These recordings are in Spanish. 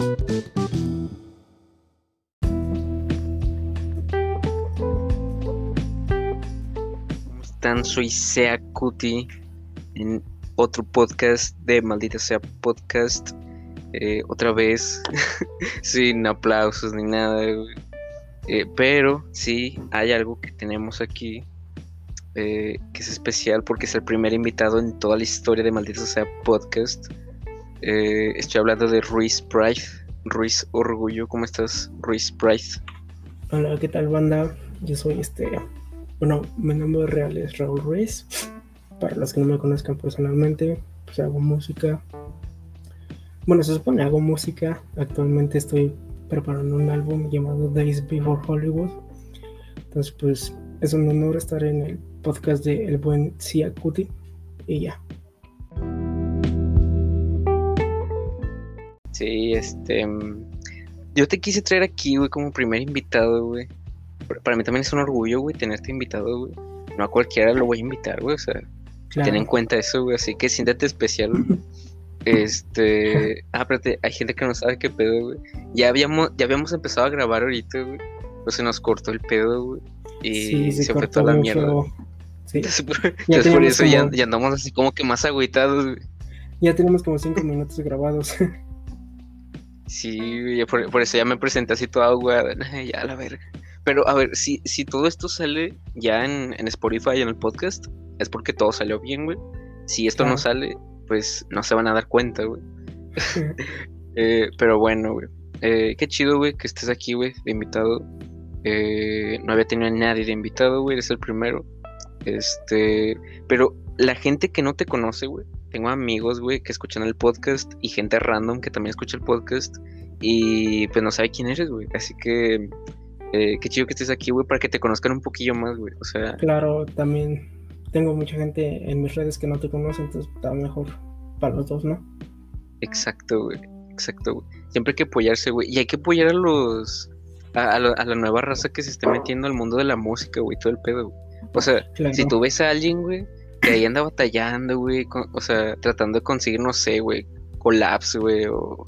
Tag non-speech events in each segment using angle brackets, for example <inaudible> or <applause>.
¿Cómo están? Soy Sea Cuti en otro podcast de Maldita Sea Podcast. Eh, otra vez, <laughs> sin aplausos ni nada. Eh, pero sí, hay algo que tenemos aquí eh, que es especial porque es el primer invitado en toda la historia de Maldita Sea Podcast. Eh, estoy hablando de Ruiz Price. Ruiz Orgullo, ¿cómo estás, Ruiz Price? Hola, ¿qué tal, banda? Yo soy este. Bueno, mi nombre real es Raúl Ruiz. Para los que no me conozcan personalmente, pues hago música. Bueno, se supone hago música. Actualmente estoy preparando un álbum llamado Days Before Hollywood. Entonces, pues es un honor estar en el podcast de El Buen Sia Cuti. Y ya. Sí, este. mm, Yo te quise traer aquí, güey, como primer invitado, güey. Para- mí también es un orgullo, güey, tenerte invitado, güey. No a cualquiera lo voy a invitar, güey, o sea. Claro. Ten en cuenta eso, güey, así que siéntate especial. güey. Este, <laughs> ah, espérate, hay gente que no sabe qué pedo, güey. Ya habíamos, ya habíamos empezado a grabar ahorita, güey. Pues se nos cortó el pedo, güey. Y Sí, se, se fue toda la mierda. feo. <laughs> Sí, Entonces, por, entonces por teníamos eso ya, ya andamos así como que más agüitados, güey. ya tenemos como cinco minutos grabados. <laughs> Sí, por, por eso ya me presenté así toda aguada. <laughs> Ya, la verga. Pero a ver, si, si todo esto sale ya en, en Spotify, en el podcast, es porque todo salió bien, güey. Si esto no sale, pues no se van a dar cuenta, güey. <laughs> <laughs> Eh, pero bueno, güey. Eh, qué chido, güey, que estés aquí, güey, de invitado. Eh, no había tenido a nadie de invitado, güey, eres el primero. Este, pero la gente que no te conoce, güey, tengo amigos, güey, que escuchan el podcast y gente random que también escucha el podcast y pues no sabe quién eres, güey. Así que eh, qué chido que estés aquí, güey, para que te conozcan un poquillo más, güey. O sea, Claro, también tengo mucha gente en mis redes que no te conoce, entonces está mejor para los dos, ¿no? exacto, güey. Exacto, güey. Siempre hay que apoyarse, güey. Y hay que apoyar a los. A, a la, a la nueva raza que se esté metiendo al mundo de la música, güey, todo el pedo, güey. O sea, Claro. si tú ves a alguien, güey, que ahí anda batallando, güey, con- o sea, tratando de conseguir, no sé, güey, collabs, güey, o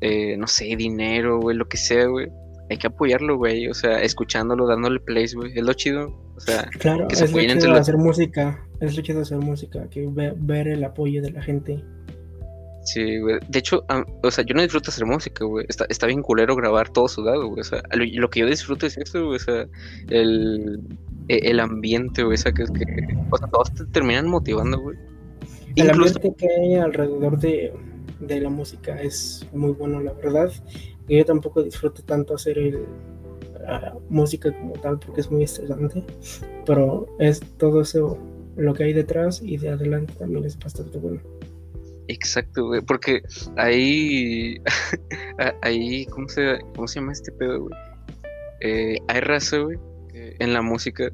eh, no sé, dinero, güey, lo que sea, güey. Hay que apoyarlo, güey, o sea, escuchándolo, dándole plays, güey. Es lo chido, o sea, Claro, que se es lo chido de los- hacer música, es lo chido de hacer música, que ve- ver el apoyo de la gente. sí, güey. De hecho, o sea, yo no disfruto hacer música, güey. Está, está bien culero grabar todo sudado, güey. O sea, lo, lo que yo disfruto es eso, güey. O sea, el, el ambiente, güey. O sea, que, que, o sea, todos te terminan motivando, güey. El Incluso, ambiente que hay alrededor de, de la música es muy bueno, la verdad. Yo tampoco disfruto tanto hacer el, la música como tal porque es muy estresante, pero es todo eso lo que hay detrás y de adelante también es bastante bueno. Exacto, güey, porque ahí, <laughs> ahí, ¿cómo se, cómo se llama este pedo, güey? Eh, hay raza, güey, que- en la música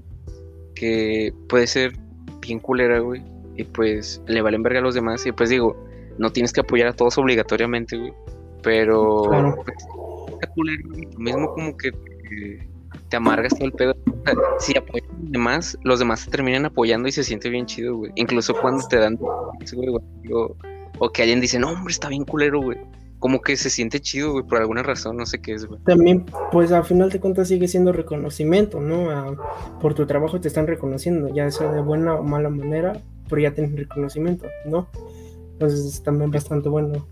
que puede ser bien culera, güey, y pues le valen verga a los demás, y pues digo, no tienes que apoyar a todos obligatoriamente, güey, pero Claro. pues, está culero, güey, tú mismo como que te, te amargas todo el pedo. Si apoyas a los demás, los demás te terminan apoyando y se siente bien chido, güey. Incluso cuando te dan, güey, güey, o- o que alguien dice, no, hombre, está bien culero, güey. Como que se siente chido, güey, por alguna razón, no sé qué es, güey. También, pues al final de cuentas sigue siendo reconocimiento, ¿no? A- por tu trabajo te están reconociendo, ya sea de buena o mala manera, pero ya tienes reconocimiento, ¿no? Entonces es también bastante bueno.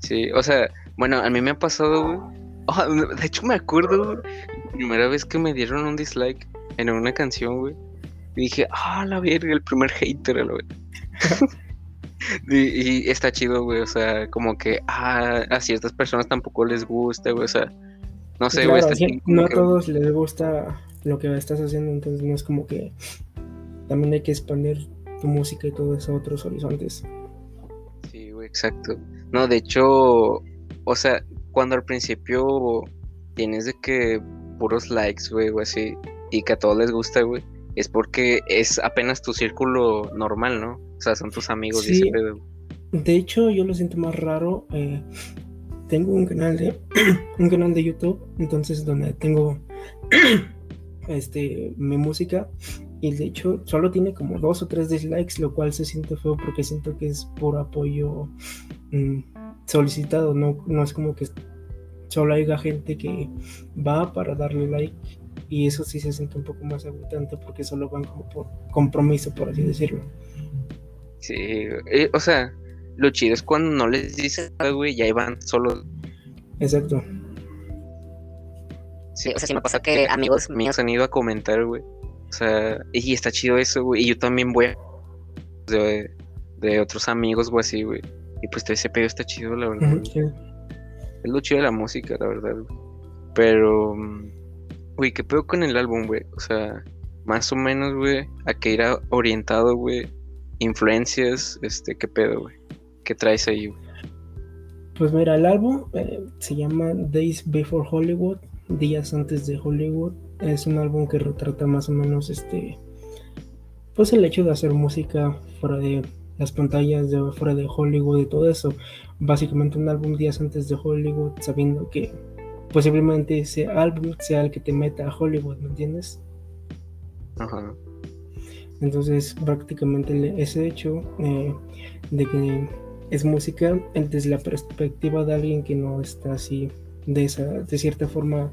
Sí, o sea, bueno, a mí me ha pasado, güey. <laughs> Ah, de hecho, me acuerdo, güey, la primera vez que me dieron un dislike en una canción, güey. Y dije, ah, la verga, el primer hater, güey. <laughs> <laughs> y, y está chido, güey, o sea, como que, ah, a ciertas personas tampoco les gusta, güey, o sea, no sé, güey, está sí, no a que- todos les gusta lo que estás haciendo, entonces no es como que también hay que expandir tu música y todo eso a otros horizontes. Sí, güey, exacto. No, de hecho, o sea, cuando al principio tienes de que puros likes, güey, o así, y que a todos les gusta, güey, es porque es apenas tu círculo normal, ¿no? O sea, son tus amigos y Sí. ese pedo. De hecho, yo lo siento más raro. eh, tengo un canal de <clears throat> un canal de YouTube, entonces donde tengo <clears throat> este mi música y de hecho solo tiene como dos o tres dislikes, lo cual se siente feo porque siento que es por apoyo mm, solicitado, no, no es como que solo haya gente que va para darle like y eso sí se siente un poco más agotante porque solo van como por compromiso, por así decirlo. Sí, eh, o sea, lo chido es cuando no les dices nada, güey, ya van solo. Exacto. Sí, o sea, sí me pasa que amigos míos han ido a comentar, güey. O sea, y está chido eso, güey. Y yo también voy a... De, de otros amigos, güey, así, güey. Y pues ese pedo está chido, la verdad. Es lo chido de la música, la verdad, güey. Pero, güey, ¿qué pedo con el álbum, güey? O sea, más o menos, güey, a qué irá orientado, güey. Influencias, este, ¿qué pedo, güey? ¿Qué traes ahí, güey? Pues mira, el álbum eh, se llama Days Before Hollywood, días antes de Hollywood. Es un álbum que retrata más o menos este, pues el hecho de hacer música fuera de las pantallas de fuera de Hollywood y todo eso. Básicamente un álbum días antes de Hollywood, sabiendo que posiblemente ese álbum sea el que te meta a Hollywood, ¿me entiendes? Ajá. Entonces prácticamente ese hecho eh, de que es música desde la perspectiva de alguien que no está así, de, esa, de cierta forma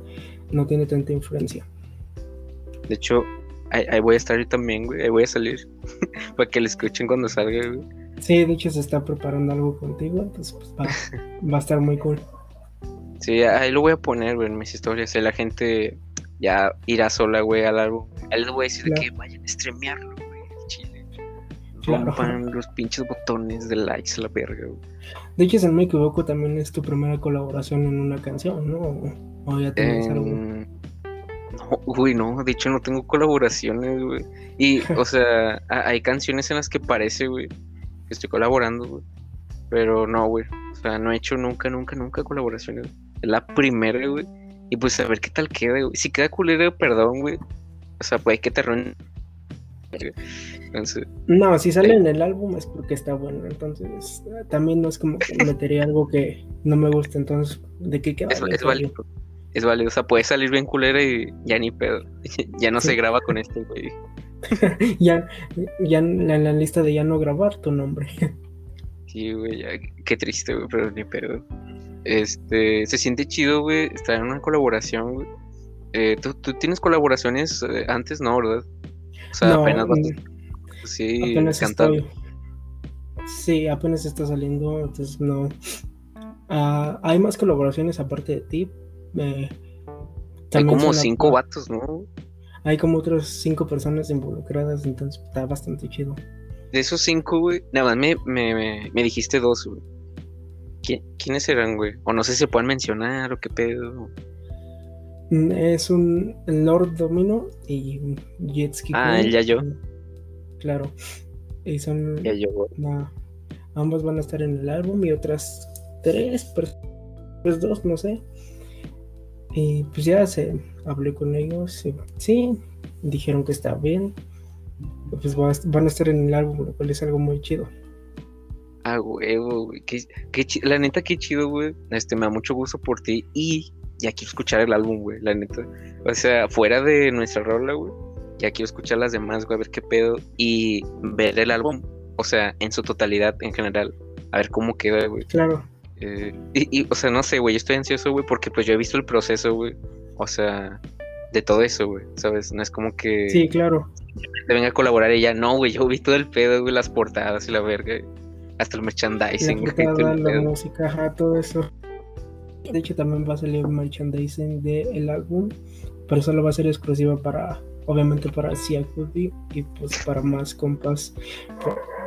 no tiene tanta influencia. De hecho, ahí, voy a estar yo también, güey. Ahí voy a salir. <laughs> para que lo escuchen cuando salga, güey. Sí, de hecho se está preparando algo contigo, entonces pues va, <laughs> va a estar muy cool. Sí, ahí lo voy a poner, güey, en mis historias. La gente ya irá sola, güey, al álbum. Ahí les voy a decir que vayan a streamearlo, güey, chile. Rompan los pinches botones de likes a la verga, güey. De hecho, si no me equivoco, también es tu primera colaboración en una canción, ¿no? O ya tienes algo. No, uy, no, de hecho no tengo colaboraciones, güey. Y, <laughs> o sea, hay canciones en las que parece, güey, que estoy colaborando, güey. Pero no, güey. O sea, no he hecho nunca, nunca, nunca colaboraciones. Es la primera, güey. Y pues a ver qué tal queda, güey. Si queda culero, perdón, güey. O sea, puede que te arruinen. no, si sale en el álbum es porque está bueno. Entonces, también no es como que metería algo que no me gusta. Entonces, ¿de qué queda? es válido es válido. O sea, puede salir bien culera y ya ni pedo. <laughs> ya no se graba con este güey. <laughs> ya, ya en la, lista de ya no grabar tu nombre. sí, güey, ya, qué triste, güey, pero ni pedo. Este, se siente chido, güey, estar en una colaboración, güey. Eh, ¿tú, tienes colaboraciones eh, antes, ¿no, verdad? O sea, apenas vas... Mm, sí, apenas cantando. Sí, apenas está saliendo, entonces no. Ah, hay más colaboraciones aparte de ti, hay como cinco vatos, ¿no? Hay como otras cinco personas involucradas, entonces está bastante chido. De esos cinco, güey, nada más me, me, me, dijiste dos, güey. ¿Quiénes eran, güey? O no sé si se pueden mencionar o qué pedo. Es un Lord Domino y Jetski. Ah, ya yo. Claro. Y son. Ya yo, ambos van a estar en el álbum y otras tres personas. Pues dos, no sé. Y pues ya se hablé con ellos. sí, dijeron que está bien. Pues van a estar en el álbum, lo cual es algo muy chido. Ah, huevo, güey. Qué, la neta, qué chido, güey. Este, me da mucho gusto por ti. Y ya quiero escuchar el álbum, güey, la neta. O sea, fuera de nuestra rola, güey. Ya quiero escuchar las demás, güey, a ver qué pedo. Y ver el álbum, o sea, en su totalidad, en general. A ver cómo queda, güey. Claro. Eh, y, o sea, no sé, güey, estoy ansioso, güey, porque pues yo he visto el proceso, güey. O sea, de todo eso, güey, ¿sabes? No es como que... Sí, claro. Te venga a colaborar ella, no, güey, yo vi todo el pedo, güey, las portadas y la verga. Hasta el merchandising. La portada, la música, ajá, todo eso. De hecho, también va a salir merchandising del álbum, pero solo va a ser exclusiva para obviamente para CIACUDI y pues para más compas.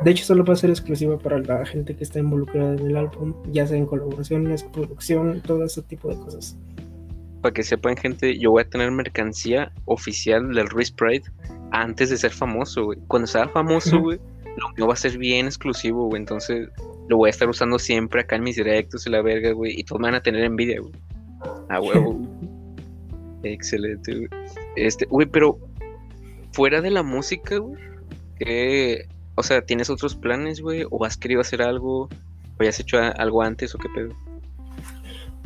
De hecho, solo va a ser exclusiva para la gente que está involucrada en el álbum, ya sea en colaboraciones, producción, todo ese tipo de cosas. Para que sepan, gente, yo voy a tener mercancía oficial del Ruiz Pride antes de ser famoso, güey. Cuando sea famoso, güey, lo mío va a ser bien exclusivo, güey. Entonces lo voy a estar usando siempre acá en mis directos y la verga, güey. Y todos me van a tener envidia, güey. A huevo. <laughs> Excelente, güey. Este, güey, pero fuera de la música, güey, o sea, ¿tienes otros planes, güey? ¿O has querido hacer algo? ¿O ya has hecho algo antes o qué pedo?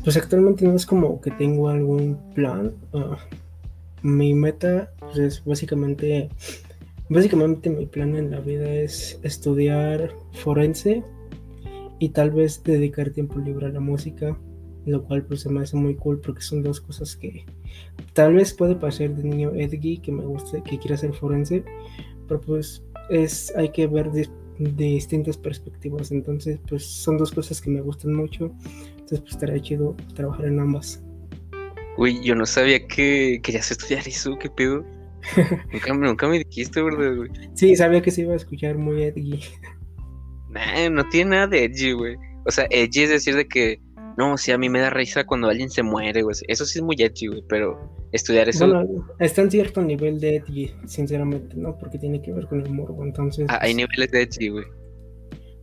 Pues actualmente no es como que tengo algún plan. Ah, mi meta pues, es básicamente, básicamente mi plan en la vida es estudiar forense y tal vez dedicar tiempo libre a la música, lo cual pues se me hace muy cool porque son dos cosas que tal vez puede pasar de niño Edgy que me guste, que quiera ser forense, pero pues es hay que ver de, distintas perspectivas, entonces pues son dos cosas que me gustan mucho, entonces pues estaría chido trabajar en ambas. Uy, yo no sabía que querías estudiar eso, qué pedo. <laughs> nunca, nunca, me dijiste, ¿verdad, güey? Sí, sabía que se iba a escuchar muy edgy. Nah, no tiene nada de edgy, güey. O sea, edgy es decir de que, no, sí, a mí me da risa cuando alguien se muere, güey. Eso sí es muy edgy, güey, pero estudiar eso... Bueno, está en cierto nivel de edgy, sinceramente, ¿no? Porque tiene que ver con el morbo, entonces... Ah, hay niveles de edgy, güey.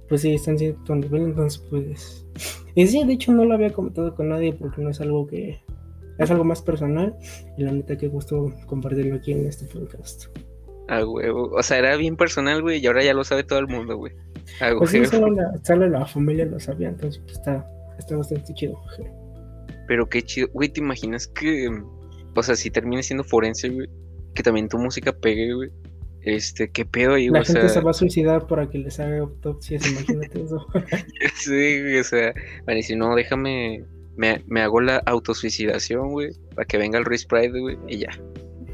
Pues sí, está en cierto nivel, entonces pues... Y sí, de hecho no lo había comentado con nadie porque no es algo que... Es algo más personal y la neta que gusto compartirlo aquí en este podcast. Ah, huevo. O sea, era bien personal, güey, y ahora ya lo sabe todo el mundo, güey. Pues sí, solo la, familia lo sabía, entonces pues, está, está bastante chido. Pero qué chido, güey, ¿te imaginas que, o sea, si termines siendo forense, güey, que también tu música pegue, güey? Este, qué pedo ahí, La gente se va a suicidar para que les haga autopsias, imagínate eso. <laughs> <laughs> sí, güey, o sea, bueno, y si no, déjame, me, me hago la autosuicidación, güey, para que venga el Race Pride, güey, y ya.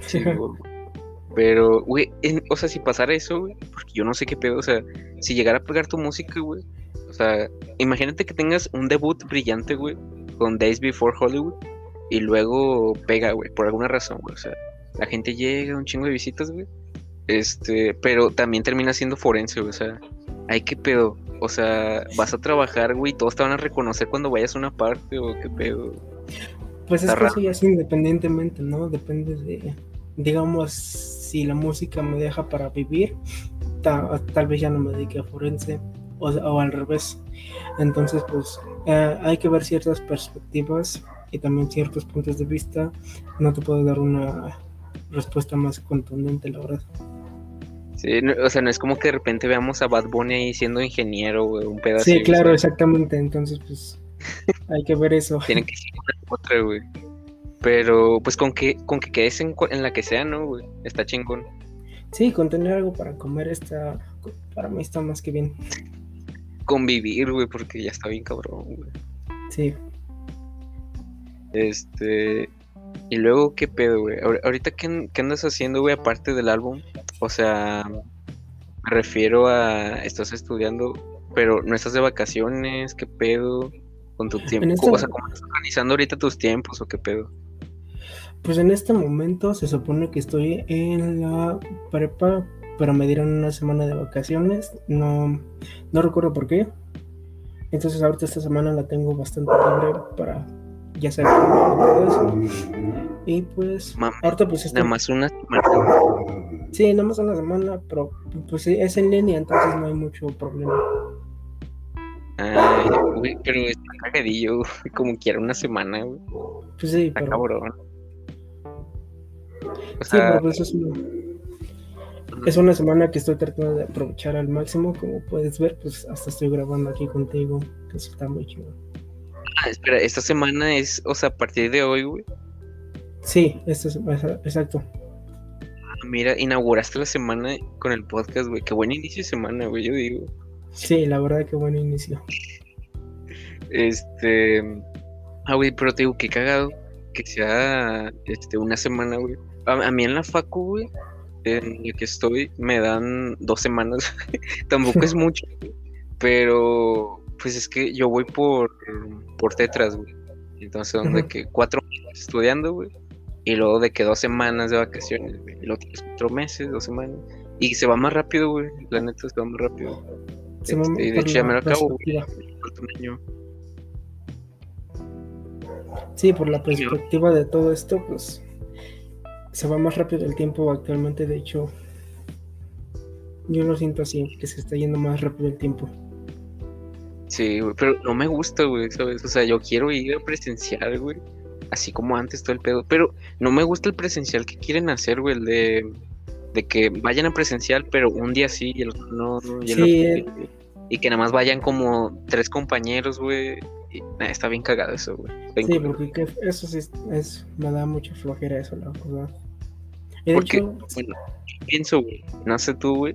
Sí, <laughs> pero, güey, o sea, si pasara eso, güey, porque yo no sé qué pedo, o sea, si llegara a pegar tu música, güey, o sea, imagínate que tengas un debut brillante, güey, con Days Before Hollywood, y luego pega, güey, por alguna razón, güey, o sea, la gente llega, un chingo de visitas, güey, este, pero también termina siendo forense, güey, o sea, hay que pedo, o sea, vas a trabajar, güey, todos te van a reconocer cuando vayas a una parte, o qué pedo. Pues es que eso ya es independientemente, ¿no? Depende de, digamos, si la música me deja para vivir, tal vez ya no me dedique a forense o, al revés. Entonces, pues eh, hay que ver ciertas perspectivas y también ciertos puntos de vista. No te puedo dar una respuesta más contundente, la verdad. Sí, o sea, no es como que de repente veamos a Bad Bunny ahí siendo ingeniero, un pedazo. Sí, claro, exactamente. Entonces, pues <laughs> hay que ver eso. Tiene que ser otra, güey. Pero pues con que, con que quedes en, la que sea, ¿no, güey? Está chingón. Sí, con tener algo para comer está, para mí está más que bien. Convivir, güey, porque ya está bien cabrón, güey. Sí. Este... Y luego, ¿qué pedo, güey? Ahorita, ¿qué, ¿qué, andas haciendo, güey, aparte del álbum? O sea, me refiero a... Estás estudiando, pero no estás de vacaciones, ¿qué pedo? Con tu tiempo. O sea, ¿cómo estás organizando ahorita tus tiempos o qué pedo? Pues en este momento se supone que estoy en la prepa, pero me dieron una semana de vacaciones. No, no recuerdo por qué. Entonces ahorita esta semana la tengo bastante libre para ya saber todo eso. Y pues ahorita pues Nada más una semana. Sí, nada más una semana, pero pues es en línea, entonces no hay mucho problema. Ay, güey, pero está cagadillo, como quiera una semana, güey. Pues sí, está cabrón sí, pero pues es una, es una semana que estoy tratando de aprovechar al máximo. Como puedes ver, pues hasta estoy grabando aquí contigo. Que eso está muy chido. Ah, espera, esta semana es, o sea, a partir de hoy, güey. Sí, esta exacto. Ah, mira, inauguraste la semana con el podcast, güey. Qué buen inicio de semana, güey, yo digo. Sí, la verdad, qué buen inicio. Este. Ah, güey, pero te digo, qué cagado que sea este, una semana, güey. A, mí en la facu, güey, en la que estoy, me dan dos semanas. <laughs> Tampoco es mucho, pero pues es que yo voy por, por tetras, güey. Entonces son de que cuatro meses estudiando, güey. Y luego de que dos semanas de vacaciones, güey. Y luego tienes cuatro meses, dos semanas. Y se va más rápido, güey. La neta se va más rápido. Este, de hecho ya me lo acabo, güey. Sí, por la perspectiva de todo esto, pues se va más rápido el tiempo actualmente. De hecho, yo lo siento así, que se está yendo más rápido el tiempo. Sí, güey, pero no me gusta, güey, ¿sabes? O sea, yo quiero ir a presencial, güey. Así como antes todo el pedo. Pero no me gusta el presencial que quieren hacer, güey, el de, de que vayan a presencial, pero un día sí y el otro no. Y, sí, y que nada más vayan como tres compañeros, güey, está bien cagado eso, güey. Sí, porque eso sí es, me da mucha flojera eso, la verdad. Porque, bueno, pienso, güey, no sé tú, güey,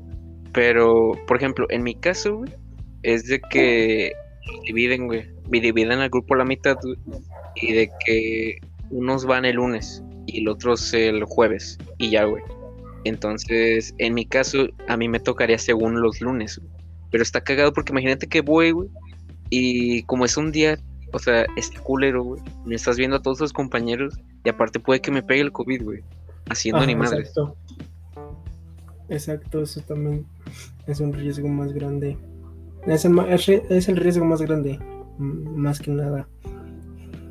pero, por ejemplo, en mi caso, güey, es de que dividen, güey. Dividen al grupo a la mitad, güey. Y de que unos van el lunes y el otro el jueves. Y ya, güey. Entonces, en mi caso, a mí me tocaría según los lunes. Pero está cagado porque imagínate que voy, güey. Y como es un día, o sea, este culero, güey. Me estás viendo a todos tus compañeros. Y aparte puede que me pegue el COVID, güey. Haciendo ni madre. Exacto. Exacto, eso también es un riesgo más grande. Es el, es el riesgo más grande, más que nada.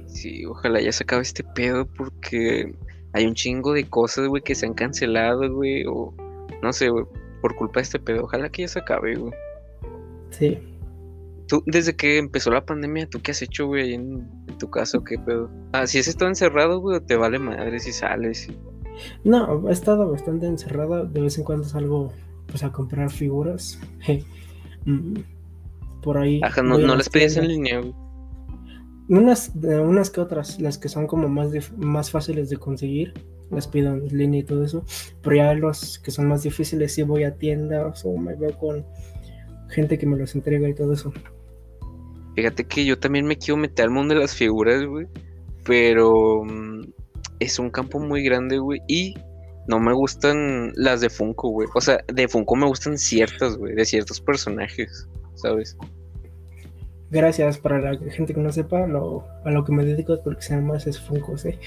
Sí, ojalá ya se acabe este pedo porque hay un chingo de cosas, güey, que se han cancelado, güey, o no sé, güey, por culpa de este pedo. Ojalá que ya se acabe, güey. Sí. Tú, desde que empezó la pandemia, ¿tú qué has hecho, güey, en, tu casa o qué pedo? Ah, si has estado encerrado, güey, o te vale madre si sales. No, he estado bastante encerrada. De vez en cuando salgo, pues, a comprar figuras. <laughs> Mm, por ahí. Ajá, no, no las pedías en línea, güey. Unas, unas que otras, las que son como más, más fáciles de conseguir, las pido en línea y todo eso. Pero ya los que son más difíciles, sí voy a tiendas o me veo con gente que me los entrega y todo eso. Fíjate que yo también me quiero meter al mundo de las figuras, güey. Pero mm, es un campo muy grande, güey. Y no me gustan las de Funko, güey. O sea, de Funko me gustan ciertas, güey. De ciertos personajes, ¿sabes? gracias para la gente que no sepa, lo, a lo que me dedico porque se llama es Funko, ¿eh?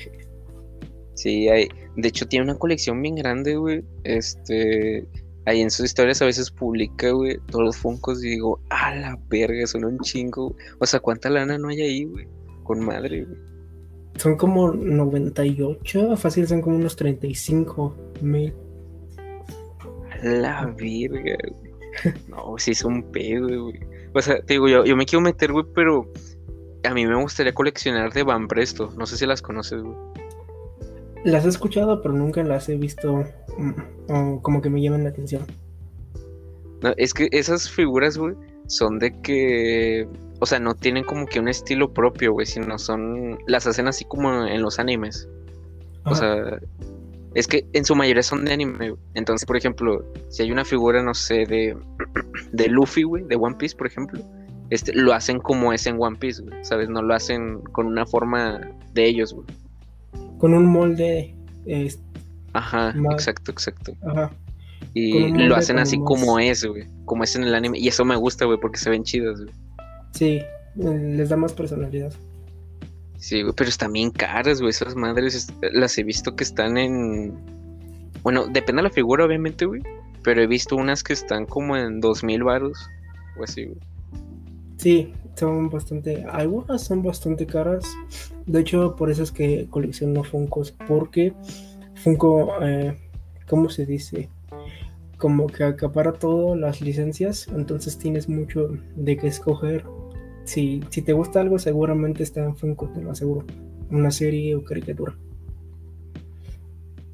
Sí, hay, de hecho tiene una colección bien grande, güey. Este, ahí en sus historias a veces publica, güey, todos los Funkos y digo, a la verga, son un chingo. O sea, ¿cuánta lana no hay ahí, güey? Con madre, güey. Son como 98, fácil son como unos 35 mil. La verga, güey. No, sí es un pedo, güey. O sea, te digo, yo, yo me quiero meter, güey, pero a mí me gustaría coleccionar de Van Presto. No sé si las conoces, güey. Las he escuchado, pero nunca las he visto mm, o como que me llaman la atención. No, es que esas figuras, güey, son de que, o sea, no tienen como que un estilo propio, güey, sino son, las hacen así como en los animes. O sea, es que en su mayoría son de anime. Entonces, por ejemplo, si hay una figura, no sé, de, <clears throat> de Luffy, güey, de One Piece, por ejemplo, este, lo hacen como es en One Piece, güey, ¿sabes? No lo hacen con una forma de ellos, güey. Con un molde. Ajá, exacto, exacto. Ajá. Y lo hacen así como es, güey, como es en el anime. Y eso me gusta, güey, porque se ven chidos, güey. Sí, les da más personalidad. Sí, güey, pero están bien caras, güey. Esas madres las he visto que están en. Bueno, depende de la figura, obviamente, güey. Pero he visto unas que están como en dos mil baros. O así, güey. Sí, son bastante. Algunas son bastante caras. De hecho, por eso es que colecciono Funkos. Porque Funko, eh, ¿cómo se dice? Como que acapara todas las licencias. Entonces tienes mucho de qué escoger si, te gusta algo, seguramente está en Funko, te lo aseguro. Una serie o caricatura.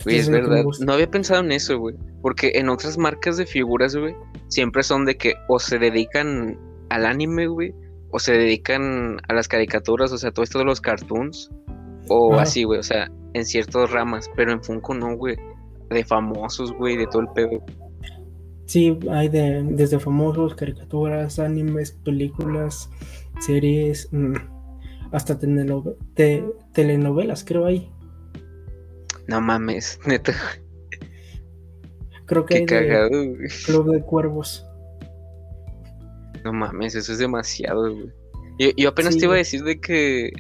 Güey, es verdad. No había pensado en eso, güey. Porque en otras marcas de figuras, güey, siempre son de que o se dedican al anime, güey, o se dedican a las caricaturas, o sea, todo esto de los cartoons, o así, güey, o sea, en ciertas ramas. Pero en Funko no, güey. De famosos, güey, de todo el pedo. Sí, hay de, desde famosos, caricaturas, animes, películas, series, mm, hasta telenovelas, creo ahí. No mames, <laughs> neta. Creo que hay de Club de Cuervos. No mames, eso es demasiado, güey. Yo, apenas te iba a decir de que,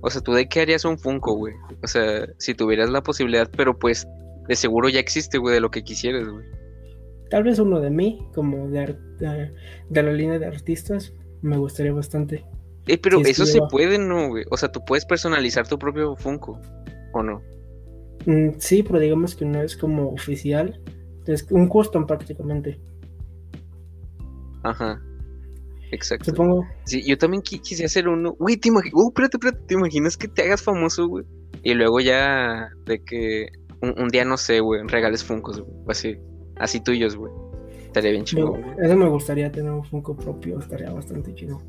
o sea, tú de qué harías un Funko, güey. O sea, si tuvieras la posibilidad, pero pues de seguro ya existe, güey, de lo que quisieras, güey. Tal vez uno de mí, como de, de, la línea de artistas, me gustaría bastante. Eh, pero eso se puede, ¿no, güey? O sea, tú puedes personalizar tu propio Funko, ¿o no? Mm, sí, pero digamos que no es como oficial. Es un custom prácticamente. Ajá. Exacto. Supongo. Sí, yo también quise hacer uno. Güey, te imaginas. Uh, espérate, espérate. ¿Te imaginas que te hagas famoso, güey? Y luego ya de que un, día, no sé, güey, regales Funkos, güey. Así. Así tuyos, güey. Estaría bien chido. Eso me gustaría tener un Funko propio, estaría bastante chido.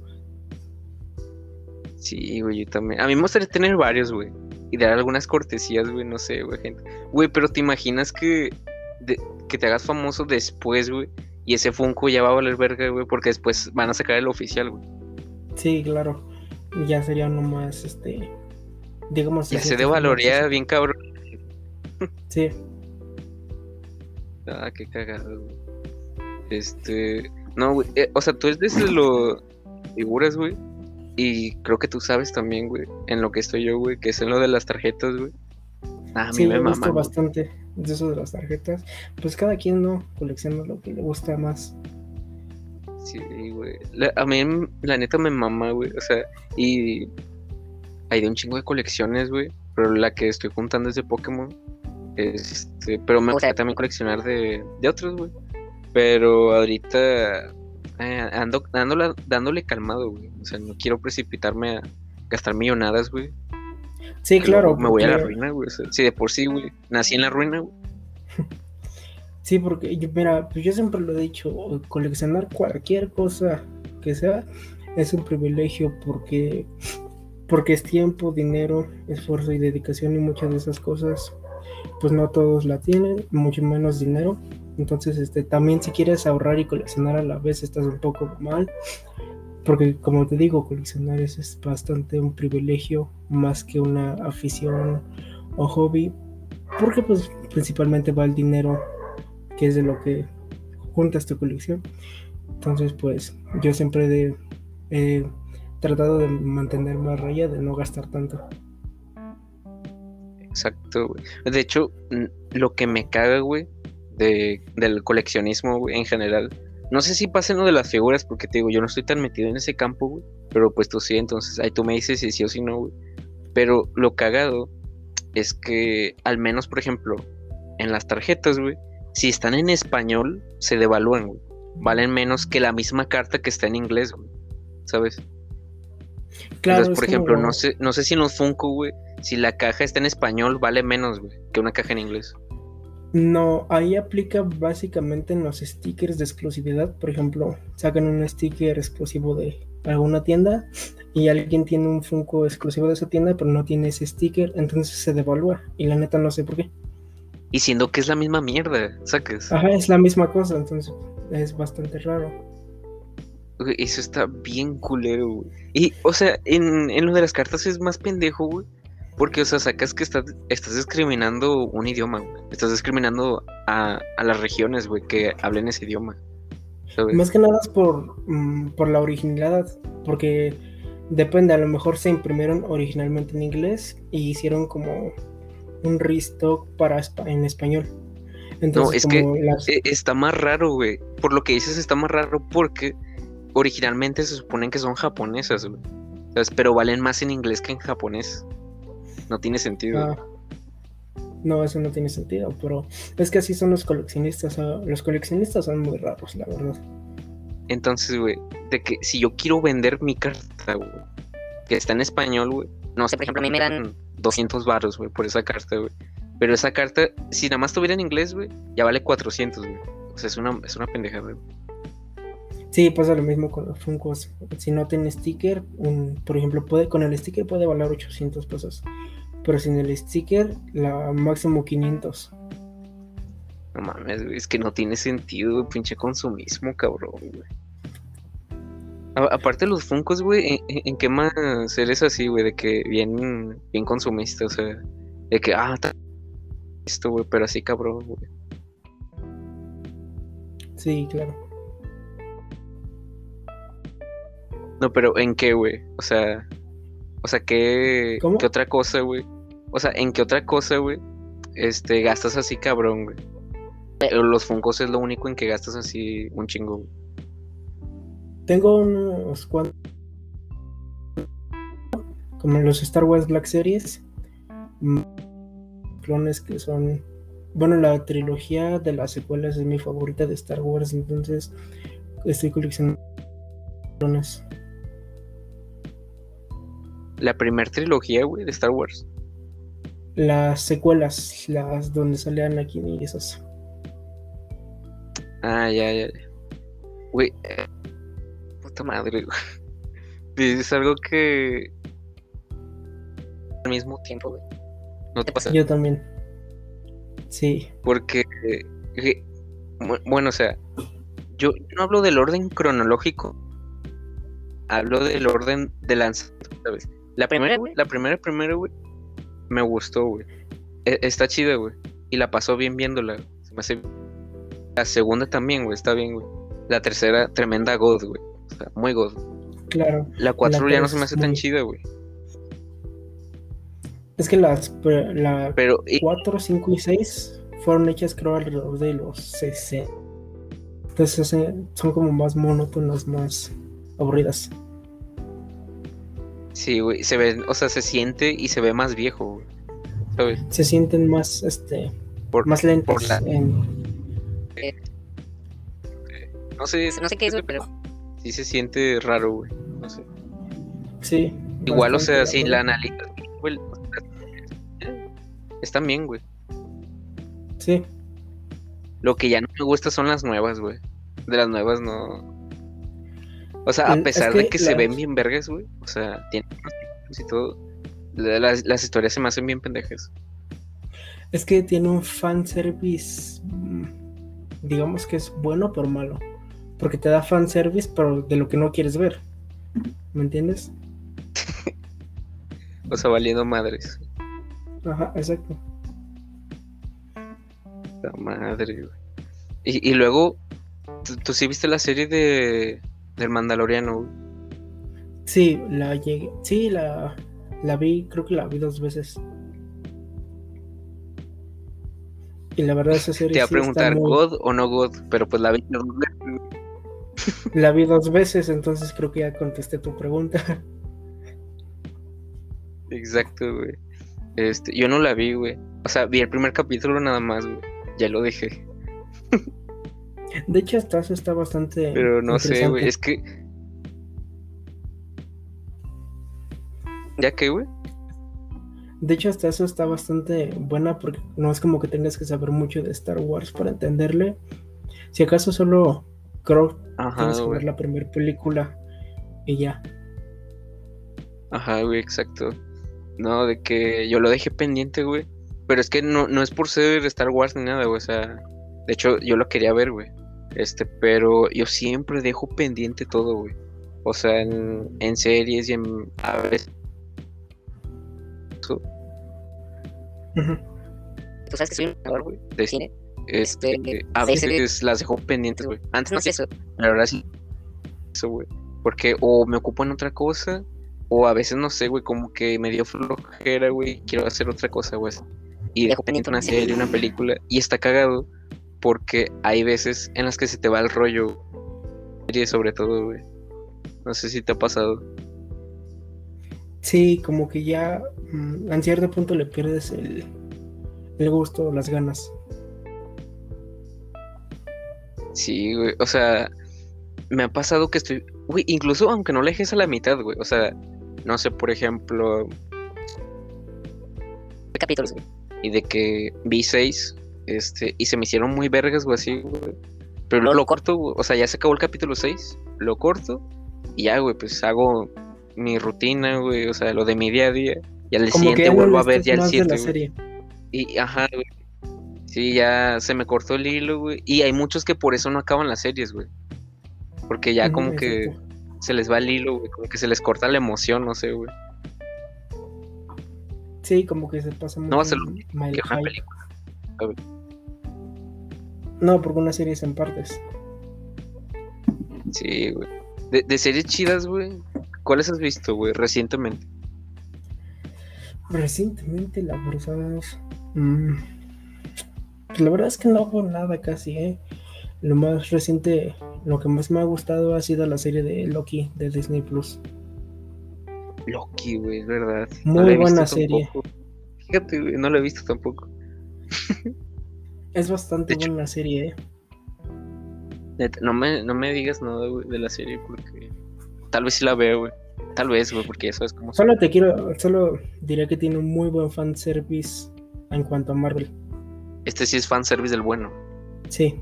Sí, güey, yo también. A mí me gustaría tener varios, güey. Y dar algunas cortesías, güey, no sé, güey, gente. Güey, pero ¿te imaginas que, que te hagas famoso después, güey? Y ese Funko ya va a valer verga, güey, porque después van a sacar el oficial, güey. Sí, claro. Ya sería nomás, este, digamos... Ya se devaloría bien cabrón. Sí. Ah, qué cagado, güey. Este... No, güey. eh, o sea, tú es desde lo figuras, güey. Y creo que tú sabes también, güey, en lo que estoy yo, güey, que es en lo de las tarjetas, güey. Ah, a mí Sí, me mama. güey. bastante de eso de las tarjetas. Pues cada quien no colecciona lo que le gusta más. Sí, güey. La- a mí, la neta, me mama, güey. O sea, y hay de un chingo de colecciones, güey. Pero la que estoy juntando es de Pokémon. Este, pero me gusta también coleccionar de, de otros, güey. Pero ahorita eh, ando dándole, dándole calmado, güey. O sea, no quiero precipitarme a gastar millonadas, güey. Sí, claro. Me voy a la ruina, güey. O sea, sí, de por sí, güey. Nací en la ruina, güey. Sí, porque yo, mira, pues yo siempre lo he dicho, coleccionar cualquier cosa que sea es un privilegio porque, porque es tiempo, dinero, esfuerzo y dedicación y muchas de esas cosas, pues no todos la tienen, mucho menos dinero. Entonces, este, también si quieres ahorrar y coleccionar a la vez estás un poco mal, porque como te digo, coleccionar es, es bastante un privilegio más que una afición o hobby, porque pues principalmente va el dinero que es de lo que juntas tu colección. Entonces, pues yo siempre he tratado de mantenerme a raya, de no gastar tanto. Exacto, güey. De hecho, lo que me caga, güey, de, del coleccionismo, güey, en general. No sé si pasa en lo de las figuras, porque te digo, yo no estoy tan metido en ese campo, güey. Pero pues tú sí, entonces ahí tú me dices si sí o si no, güey. Pero lo cagado es que, al menos, por ejemplo, en las tarjetas, güey, si están en español, se devalúan, güey. Valen menos que la misma carta que está en inglés, güey. ¿Sabes? Claro, Entonces, es por ejemplo, como- no sé, no sé si en los Funko, güey, si la caja está en español, vale menos, güey, que una caja en inglés. No, ahí aplica básicamente en los stickers de exclusividad. Por ejemplo, sacan un sticker exclusivo de alguna tienda y alguien tiene un Funko exclusivo de esa tienda, pero no tiene ese sticker, entonces se devalúa. Y la neta no sé por qué. Y siendo que es la misma mierda, ¿sacas? Ajá, es la misma cosa, entonces es bastante raro. Güey, Eso está bien culero, güey. Y, o sea, en, en lo de las cartas es más pendejo, güey. Porque, o sea, sacas que estás, estás discriminando un idioma, güey. Estás discriminando a, a las regiones, güey, que hablen ese idioma. ¿sabes? Más que nada es por, mm, por la originalidad, porque depende, a lo mejor se imprimieron originalmente en inglés y hicieron como un restock para en español. Entonces, es que- las- Eh, está más raro, güey. Por lo que dices, está más raro porque originalmente se suponen que son japonesas, güey. ¿Sabes? Pero valen más en inglés que en japonés. No tiene sentido. ah, no, eso no tiene sentido, pero es que así son los coleccionistas. ah, Los coleccionistas son muy raros, la verdad. Entonces, güey, de que si yo quiero vender mi carta, güey, que está en español, güey, no sé, por ejemplo, a mí me dan 200 baros, güey, por esa carta, güey. Pero esa carta, si nada más tuviera en inglés, güey, ya vale 400, güey. O sea, es una, es una pendejada, güey. Sí, pasa lo mismo con los Funkos. Si no tiene sticker, un- por ejemplo, puede, con el sticker puede valer 800 pesos. Pero sin el sticker, la máximo 500. No mames, güey, es que no tiene sentido, güey, pinche consumismo, cabrón, güey. A- aparte de los Funkos, güey, ¿en, qué más eres así, güey? De que bien, bien consumista, o sea, de que, ah, esto, güey, pero así cabrón, güey. Sí, claro. No, pero ¿en qué, güey? O sea, o sea, ¿qué, ¿Cómo? qué otra cosa, güey? O sea, ¿en qué otra cosa, güey? Este, gastas así cabrón, güey. Los Funkos es lo único en que gastas así un chingo, güey. Tengo unos cuantos. Como los Star Wars Black Series. mm, Clones que son. Bueno, la trilogía de las secuelas es mi favorita de Star Wars. Entonces estoy coleccionando clones. La primer trilogía, güey, de Star Wars. Las secuelas, las donde sale Anakin y esas. Ah, ya, ya, ya. Güey, eh, puta madre, güey. <laughs> Es algo que. Al mismo tiempo, güey. ¿No te pasa? Yo también. Sí. Porque. eh, bu- bueno, o sea. Yo, yo no hablo del orden cronológico. hablo del orden de lanzamiento, ¿sabes? La primera, güey, la primera, primera, güey, me gustó, güey. E- está chida, güey. Y la pasó bien viéndola. Se me hace... La segunda también, güey, está bien, güey. La tercera, tremenda God, güey. O sea, muy God. Claro. La cuatro La ya no se me hace tan chida, güey. Es que las la Pero, y- 4, 5 y 6 fueron hechas creo alrededor de los 60. Entonces son como más monótonas, más aburridas. Sí, güey, se ve, o sea, se siente y se ve más viejo, güey. ¿Sabes? Se sienten más, este, Por, más por la- en- no sé, No sé qué es, güey, pero sí se siente raro, güey. No sé. sí. Igual, o sea, si la analizas, güey, están bien, güey. Sí, Lo que ya no me gusta son las nuevas, güey. De las nuevas no. O sea, a es pesar que de que se ven bien vergas, güey. O sea, tienen y todo. la- Las, las historias se me hacen bien pendejas. es que tiene un fanservice, mm, digamos que es bueno pero malo. Porque te da fanservice, pero de lo que no quieres ver. ¿Me entiendes? <laughs> O sea, valiendo madres. Ajá, exacto. La madre, güey. Y, y luego, ¿tú, tú sí viste la serie de del Mandaloriano? Sí, la llegué. Sí, la, la vi, creo que la vi dos veces. Y la verdad esa serie Te iba a sí preguntar, muy- ¿God o no God? Pero pues la vi. <laughs> La vi dos veces, entonces creo que ya contesté tu pregunta. Exacto, güey. Este, yo no la vi, güey. O sea, vi el primer capítulo nada más, güey. Ya lo dejé. <laughs> De hecho, hasta eso está bastante. Pero no sé, güey. Es que. ¿Ya qué, güey? De hecho, hasta eso está bastante buena porque no es como que tengas que saber mucho de Star Wars para entenderle. Si acaso solo creo Ajá, tienes que ver la primera película y ya. Ajá, güey, exacto. No, de que yo lo dejé pendiente, güey. Pero es que no, no es por ser Star Wars ni nada, güey. O sea, de hecho, yo lo quería ver, güey. Este, pero yo siempre dejo pendiente todo, güey. O sea, en, en series y en. A veces. Tú sabes que soy un actor, güey. de cine. Este, Este, a sí, sí, veces las dejo pendientes, güey. Antes no hacía eso. pero ahora sí. Eso, güey. Porque o me ocupo en otra cosa, o a veces no sé, güey, como que me dio flojera, güey, quiero hacer otra cosa, güey. Y dejo pendiente una serie, una película, y está cagado, porque hay veces en las que se te va el rollo, sobre todo, güey. No sé si te ha pasado. Sí, como que ya mm, en cierto punto le pierdes el, el gusto o las ganas. Sí, güey, o sea, me ha pasado que estoy, güey, incluso aunque no le dejes a la mitad, güey, o sea, no sé, por ejemplo, capítulos, güey. y de que vi seis, este, y se me hicieron muy vergas, güey, así, güey. Pero luego lo corto, güey, o sea, ya se acabó el capítulo 6, lo corto, y ya, güey, pues hago mi rutina, güey, o sea, lo de mi día a día, y al Como siguiente vuelvo a ver ya el más de 7, la güey. serie. Y, ajá, güey. Sí, ya se me cortó el hilo, güey. Y hay muchos que por eso no acaban las series, güey. Porque ya como que exacto. se les va el hilo, güey. Como que se les corta la emoción, no sé, güey. Sí, como que se pasa mucho. No ser lo que una película. No, porque una serie es en partes. Sí, güey. De, de series chidas, güey. ¿Cuáles has visto, güey, recientemente? Recientemente, la verdad. mm, pues la verdad es que no hago nada casi, ¿eh? Lo más reciente, lo que más me ha gustado ha sido la serie de Loki de Disney Plus. Loki, güey, es verdad. Muy he buena serie. Fíjate, güey, no la he visto tampoco. <laughs> Es bastante De buena serie, ¿eh? Neta, no me, no me digas nada, güey, de la serie porque tal vez sí la veo, güey. Tal vez, güey, porque eso es como... Solo te quiero, solo diré que tiene un muy buen fanservice en cuanto a Marvel. Este sí es fanservice del bueno. Sí,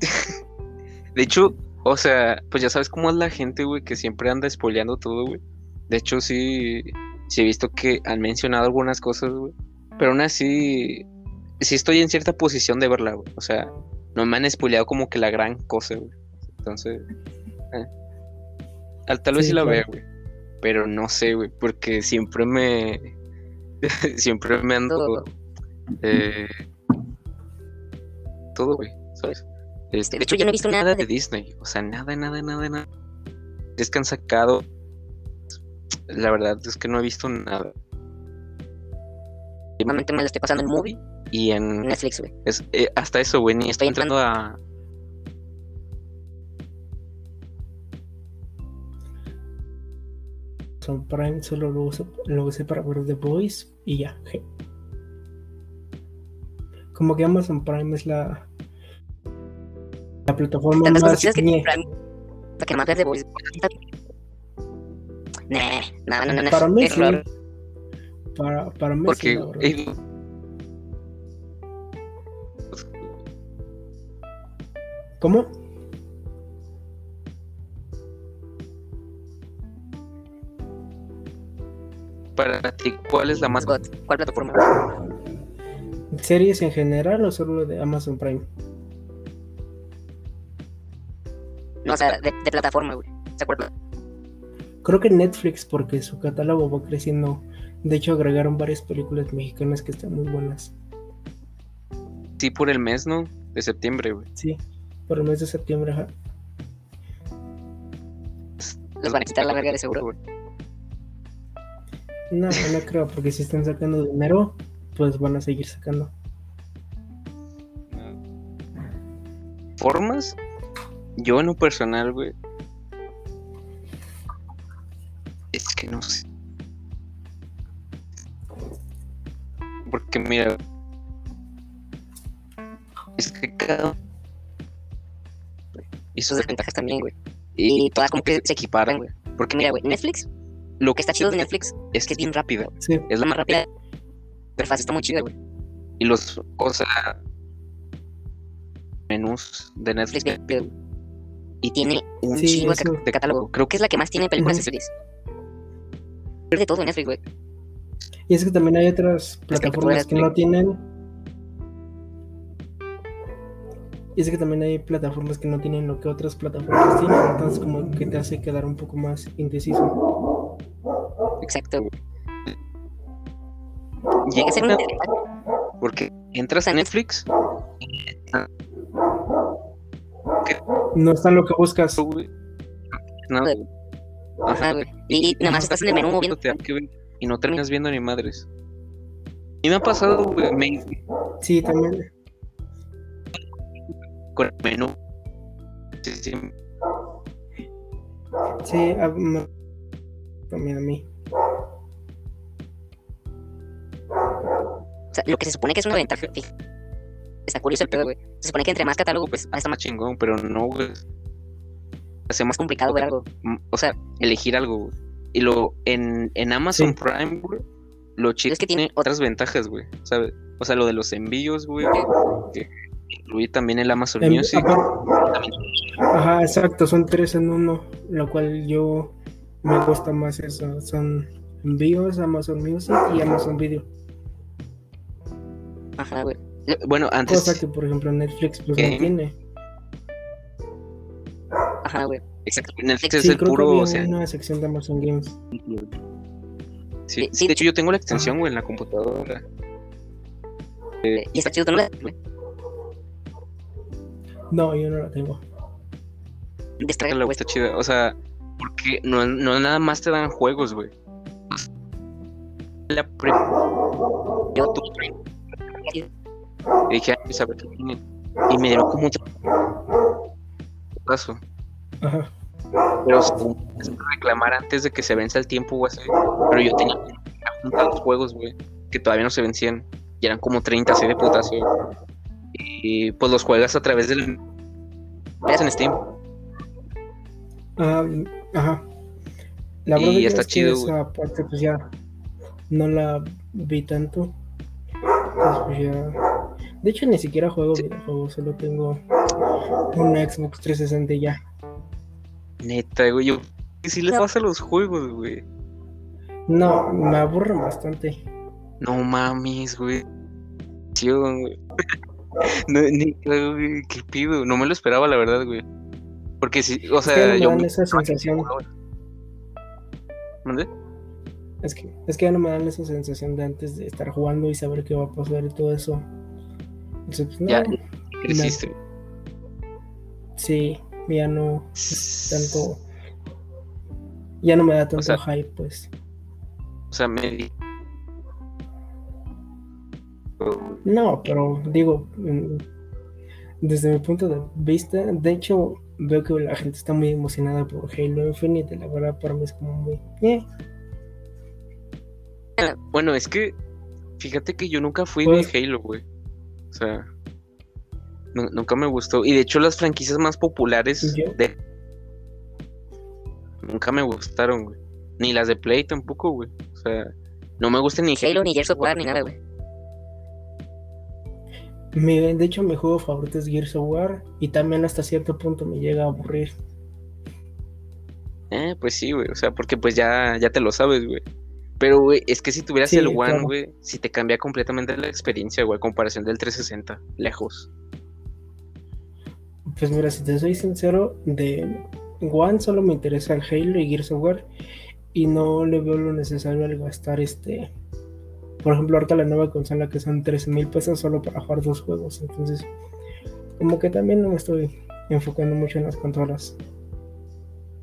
<laughs> De hecho, o sea, pues ya sabes cómo es la gente, güey, que siempre anda spoileando todo, güey. De hecho, sí, sí he visto que han mencionado algunas cosas, güey. Pero aún así, sí estoy en cierta posición de verla, güey. O sea, no me han spoileado como que la gran cosa, güey. Entonces, eh. Al tal vez Sí, sí, la claro. vea, güey. Pero no sé, güey, porque siempre me. <laughs> siempre me ando. Todo. eh, todo, güey, ¿sabes? Este, De hecho, yo no he visto nada de Disney. O sea, nada, nada, nada, nada. Es que han sacado. La verdad es que no he visto nada. Normalmente me lo estoy pasando en movie, Y en. Netflix, güey. es- eh, hasta eso, güey, ni estoy entrando a. Amazon Prime solo lo uso, lo usé para ver The Voice y ya. je. Como que Amazon Prime es la la plataforma Tantas más que ñe. Prime, que más de Voice. Nah, no, no, no. Para mí es sí. raro. Para, para mí sí, Porque. la ¿Cómo? para ti, ¿cuál es la más. God, ¿Cuál plataforma? ¿Series en general o solo de Amazon Prime? No, o sea, de, de plataforma, güey. ¿Se acuerdan? Creo que Netflix porque su catálogo va creciendo. De hecho agregaron varias películas mexicanas que están muy buenas. Sí, por el mes, ¿no? De septiembre, güey. Sí, por el mes de septiembre. ajá. Los van a quitar la verga de seguro. güey. No, no creo, porque si están sacando dinero, pues van a seguir sacando. ¿Formas? Yo en lo personal, güey. Es que no sé. Porque mira. Es que cada. Y sus de desventajas también, güey. Y todas como que se equiparan, güey. Porque mira, güey, Netflix, Lo que está chido de Netflix, es que es bien rápida. Sí, Es La más rápida. Pero fácil está muy chida, güey. Y los. O sea. Menús de Netflix. Bien, güey. Y tiene un Sí, chingo de eso. ca- de catálogo. Creo que es la que más tiene películas y series. De todo en Netflix, güey. y es que también hay otras plataformas que no tienen. Y es que también hay plataformas que no tienen lo que otras plataformas tienen, entonces como que te hace quedar un poco más indeciso. Exacto. Llega a ser una Porque entras a Netflix. No está lo que buscas. No, Ajá, güey. Y nada más estás en el menú moviendo. y no terminas viendo ni madres. Y me ha pasado, güey, me- Sí, también. Con el menú. Sí, sí, Sí, a, también a mí. O sea, lo que se supone que es una ventaja. Está curioso el pedo, güey. Se supone que entre más catálogo, pues va a estar más, chingón, pero no, güey. Hace más complicado ver algo. Mm, O sea, elegir algo, güey. Y lo en, en Amazon Sí. Prime, güey, lo chido Es que tiene otras ventajas, güey. ¿Sabes? O sea, lo de los envíos, güey. que Incluye también el Amazon En- Music. Ajá, exacto, son tres en uno, lo cual yo me gusta más eso. Son envíos, Amazon Music y Amazon Video. Ajá, güey. Bueno, antes. Cosa que, por ejemplo, Netflix pues no tiene. Ajá, güey. Exacto, Netflix es Sí, el creo que puro. había O sea, una sección de Amazon Games. sí, sí. de hecho, yo tengo la extensión, güey, en la computadora. Y está chido, ¿tú no la- güey? No, yo no la tengo. Güey. está chida. O sea, porque no, no nada más te dan juegos, güey. La pre- Yo, y dije, "Ah, pues, a ver qué tiene. Y me dieron como un paso. Ajá. Pero reclamar antes de que se venza el tiempo así. Pero yo tenía juntar los juegos, güey, que todavía no se vencían. Y eran como 30 así de putazo. Y pues los juegas a través del. en Steam. Ajá. ajá. La Y verdad yo está es que chido, esa parte pues ya no la vi tanto. Entonces, pues, ya... De hecho ni siquiera juego videojuegos, solo tengo una Xbox 360 y ya. Neta, güey. Yo. ¿Qué si le No. pasa a los juegos, güey? No, me aburre bastante. No mames, güey. Acción, güey. No, ni, güey, ¿qué pido? No me lo esperaba, la verdad, güey. Porque si, o Es sea, que no me yo. dan esa sensación. ¿Mande? Es que, es que ya no me dan esa sensación de antes de estar jugando y saber qué va a pasar y todo eso. Entonces, pues, no, Ya creciste. sí, ya no es tanto. Ya no me da tanto sea, hype, pues. O sea, me No, pero digo, mm, desde mi punto de vista, de hecho, veo que la gente está muy emocionada por Halo Infinite. La verdad, para mí es como muy. eh, Bueno, es que fíjate que yo nunca fui Pues- de Halo, güey. O sea, nu- nunca me gustó. Y de hecho, las franquicias más populares Yo- de... nunca me gustaron, güey. Ni las de Play tampoco, güey. O sea, no me gustan ni Halo, ni Gears of War, ni nada, güey. Mi- de hecho, mi juego favorito es Gears of War. Y también hasta cierto punto me llega a aburrir. Eh, pues sí, güey. O sea, porque pues ya, ya te lo sabes, güey. Pero, güey, es que si tuvieras Sí, el One, claro. güey, si te cambia completamente la experiencia, güey, comparación del 360, lejos. Pues mira, si te soy sincero, de One solo me interesa el Halo y Gears of War. Y no le veo lo necesario al gastar este. Por ejemplo, ahorita la nueva consola que son 13 mil pesos solo para jugar dos juegos. Entonces, como que también no me estoy enfocando mucho en las consolas.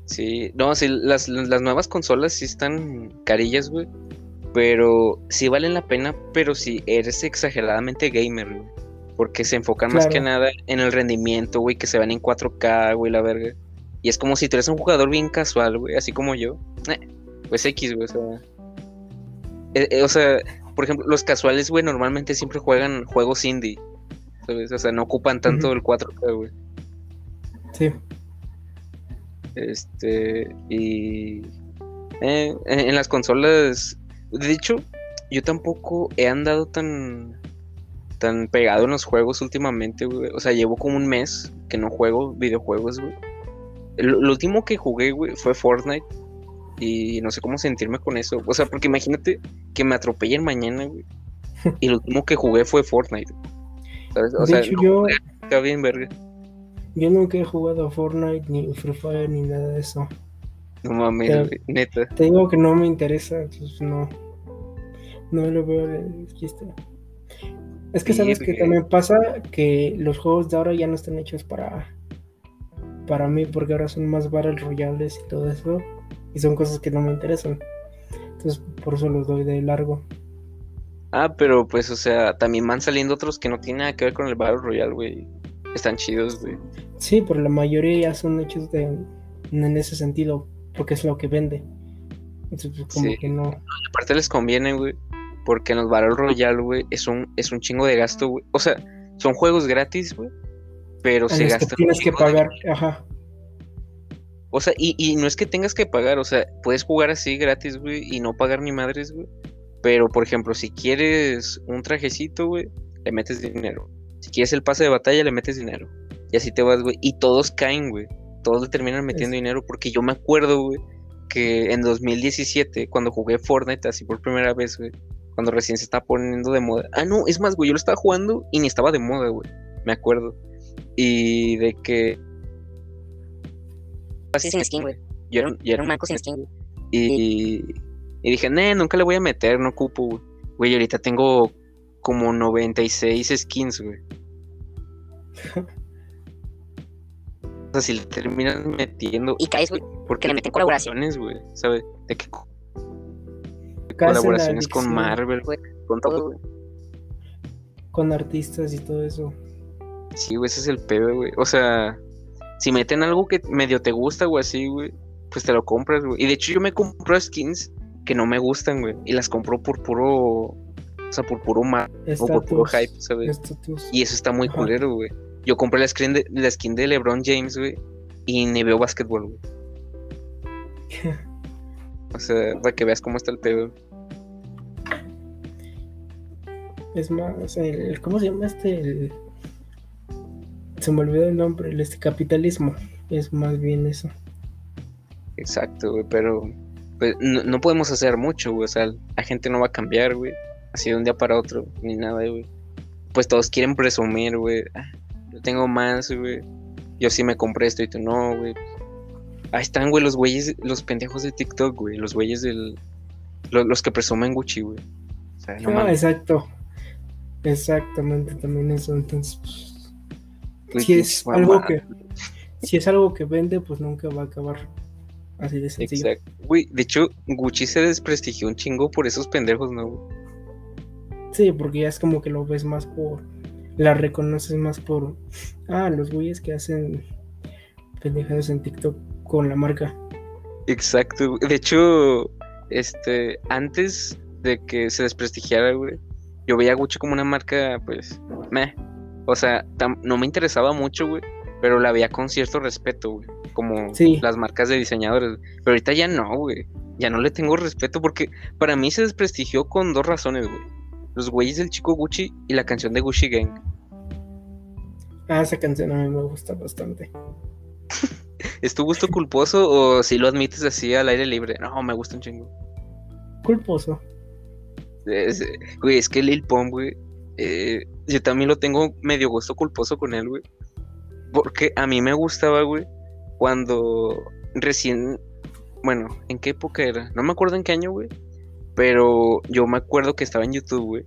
Sí, no, sí, las, las nuevas consolas sí están carillas, güey. Pero sí valen la pena, pero si eres exageradamente gamer, güey. Porque se enfocan más que nada en el rendimiento, güey, que se van en 4K, güey, la verga. Y es como si tú eres un jugador bien casual, güey, así como yo. Eh, pues X, güey, o sea. Eh, eh, o sea, por ejemplo, los casuales, güey, normalmente siempre juegan juegos indie. ¿Sabes? O sea, no ocupan tanto el 4K, güey. Sí, Este, y eh, en en las consolas, de hecho, yo tampoco he andado tan tan pegado en los juegos últimamente, güey. O sea, llevo como un mes que no juego videojuegos, güey. Lo último que jugué, güey, fue Fortnite. Y no sé cómo sentirme con eso. O sea, porque imagínate que me atropellen mañana, güey. Y lo último que jugué fue Fortnite. ¿Sabes? O de sea, hecho, no yo, acá bien verga. yo nunca he jugado a Fortnite, ni Free Fire, ni nada de eso. No mames, güey, neta. Te digo que no me interesa, entonces no. No le veo el chiste. Es que Sí, sabes que también pasa que los juegos de ahora ya no están hechos para para mí porque ahora son más Battle Royales y todo eso y son cosas que no me interesan. Entonces por eso los doy de largo. Ah, pero pues, o sea, también van saliendo otros que no tienen nada que ver con el Battle Royale, güey. Están chidos, güey. Sí, pero la mayoría ya son hechos de en ese sentido porque es lo que vende. Entonces pues, como Sí. que no. Aparte les conviene, güey. Porque en los Battle Royale, güey, es un, es un chingo de gasto, güey. O sea, son juegos gratis, güey. Pero en se gastan. tienes que de- pagar, ajá. O sea, y, y no es que tengas que pagar, o sea, puedes jugar así gratis, güey, y no pagar ni madres, güey. Pero, por ejemplo, si quieres un trajecito, güey, le metes dinero. Si quieres el pase de batalla, le metes dinero. Y así te vas, güey. Y todos caen, güey. Todos le terminan metiendo dinero. Porque yo me acuerdo, güey, que en 2017, cuando jugué Fortnite así por primera vez, güey, cuando recién se estaba poniendo de moda. Ah, no, es más, güey, yo lo estaba jugando y ni estaba de moda, güey. Me acuerdo. Y de que Así sin skin, güey. yo era, yo Era un manco sin skin, güey. y, y dije, nee, nunca le voy a meter, no ocupo, güey. Güey, ahorita tengo como 96 skins, güey. <laughs> O sea, si le terminas metiendo Y caes, güey. porque le meten colaboraciones, güey, ¿sabes? De la colaboraciones con. Marvel, güey, con todo, güey. con artistas y todo eso. Sí, güey, ese es el pedo, güey. O sea, si meten algo que medio te gusta, güey, así, güey, pues te lo compras, güey. Y de hecho yo me compro skins que no me gustan, güey. Y las compro por puro, o sea, por puro mar o por puro hype, ¿sabes? Y eso está muy Ajá. culero, güey. Yo compré la skin de, la skin de LeBron James, güey, y ni veo básquetbol, güey. <laughs> O sea, para que veas cómo está el pedo. Es más, el, ¿cómo se llama este? El- se me olvidó el nombre, el este capitalismo. Es más bien eso. Exacto, güey, pero pues, no, no podemos hacer mucho, güey. O sea, la gente no va a cambiar, güey. Así de un día para otro, ni nada, güey. Pues todos quieren presumir, güey. Ah, yo tengo más, güey. Yo sí me compré esto y tú no, güey. Ahí están, güey, los güeyes, los pendejos de TikTok, güey. Los güeyes del. lo- Los, que presumen Gucci, güey. O sea, no Ah, exacto. Exactamente, también eso. Entonces, pues, güey, si es algo que si es algo que vende, pues nunca va a acabar así de sencillo. Exacto. Güey, de hecho, Gucci se desprestigió un chingo por esos pendejos, ¿no? Sí, porque ya es como que lo ves más por la reconoces más por ah, los güeyes que hacen pendejadas en TikTok con la marca. Exacto. De hecho, este, antes de que se desprestigiara, güey, yo veía a Gucci como una marca, pues, meh. O sea, no me interesaba mucho, güey, pero la veía con cierto respeto, güey, como Sí. las marcas de diseñadores. Pero ahorita ya no, güey. Ya no le tengo respeto porque para mí se desprestigió con dos razones, güey. Los güeyes del chico Gucci y la canción de Gucci Gang. Ah, esa canción a mí me gusta bastante. <laughs> ¿Es tu gusto culposo o si lo admites así al aire libre? No, me gusta un chingo. Culposo. Es, güey, es que Lil Pump, güey, eh, yo también lo tengo medio gusto culposo con él, güey. Porque a mí me gustaba, güey, cuando recién, bueno, ¿en qué época era? No me acuerdo en qué año, güey. Pero yo me acuerdo que estaba en YouTube, güey.